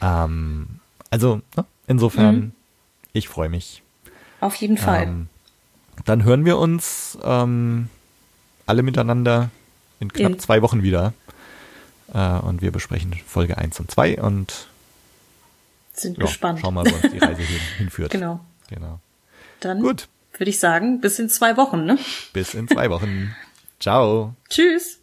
Ähm, also, ne, insofern, ich freue mich. Auf jeden Fall. Ähm, dann hören wir uns ähm, alle miteinander in knapp In- zwei Wochen wieder. Äh, und wir besprechen Folge 1 und 2 und Sind ja, gespannt. schauen mal, wo uns die Reise hin, hinführt. Genau. genau. Dann Gut. würde ich sagen, bis in zwei Wochen, ne? Bis in zwei Wochen. Ciao. Tschüss.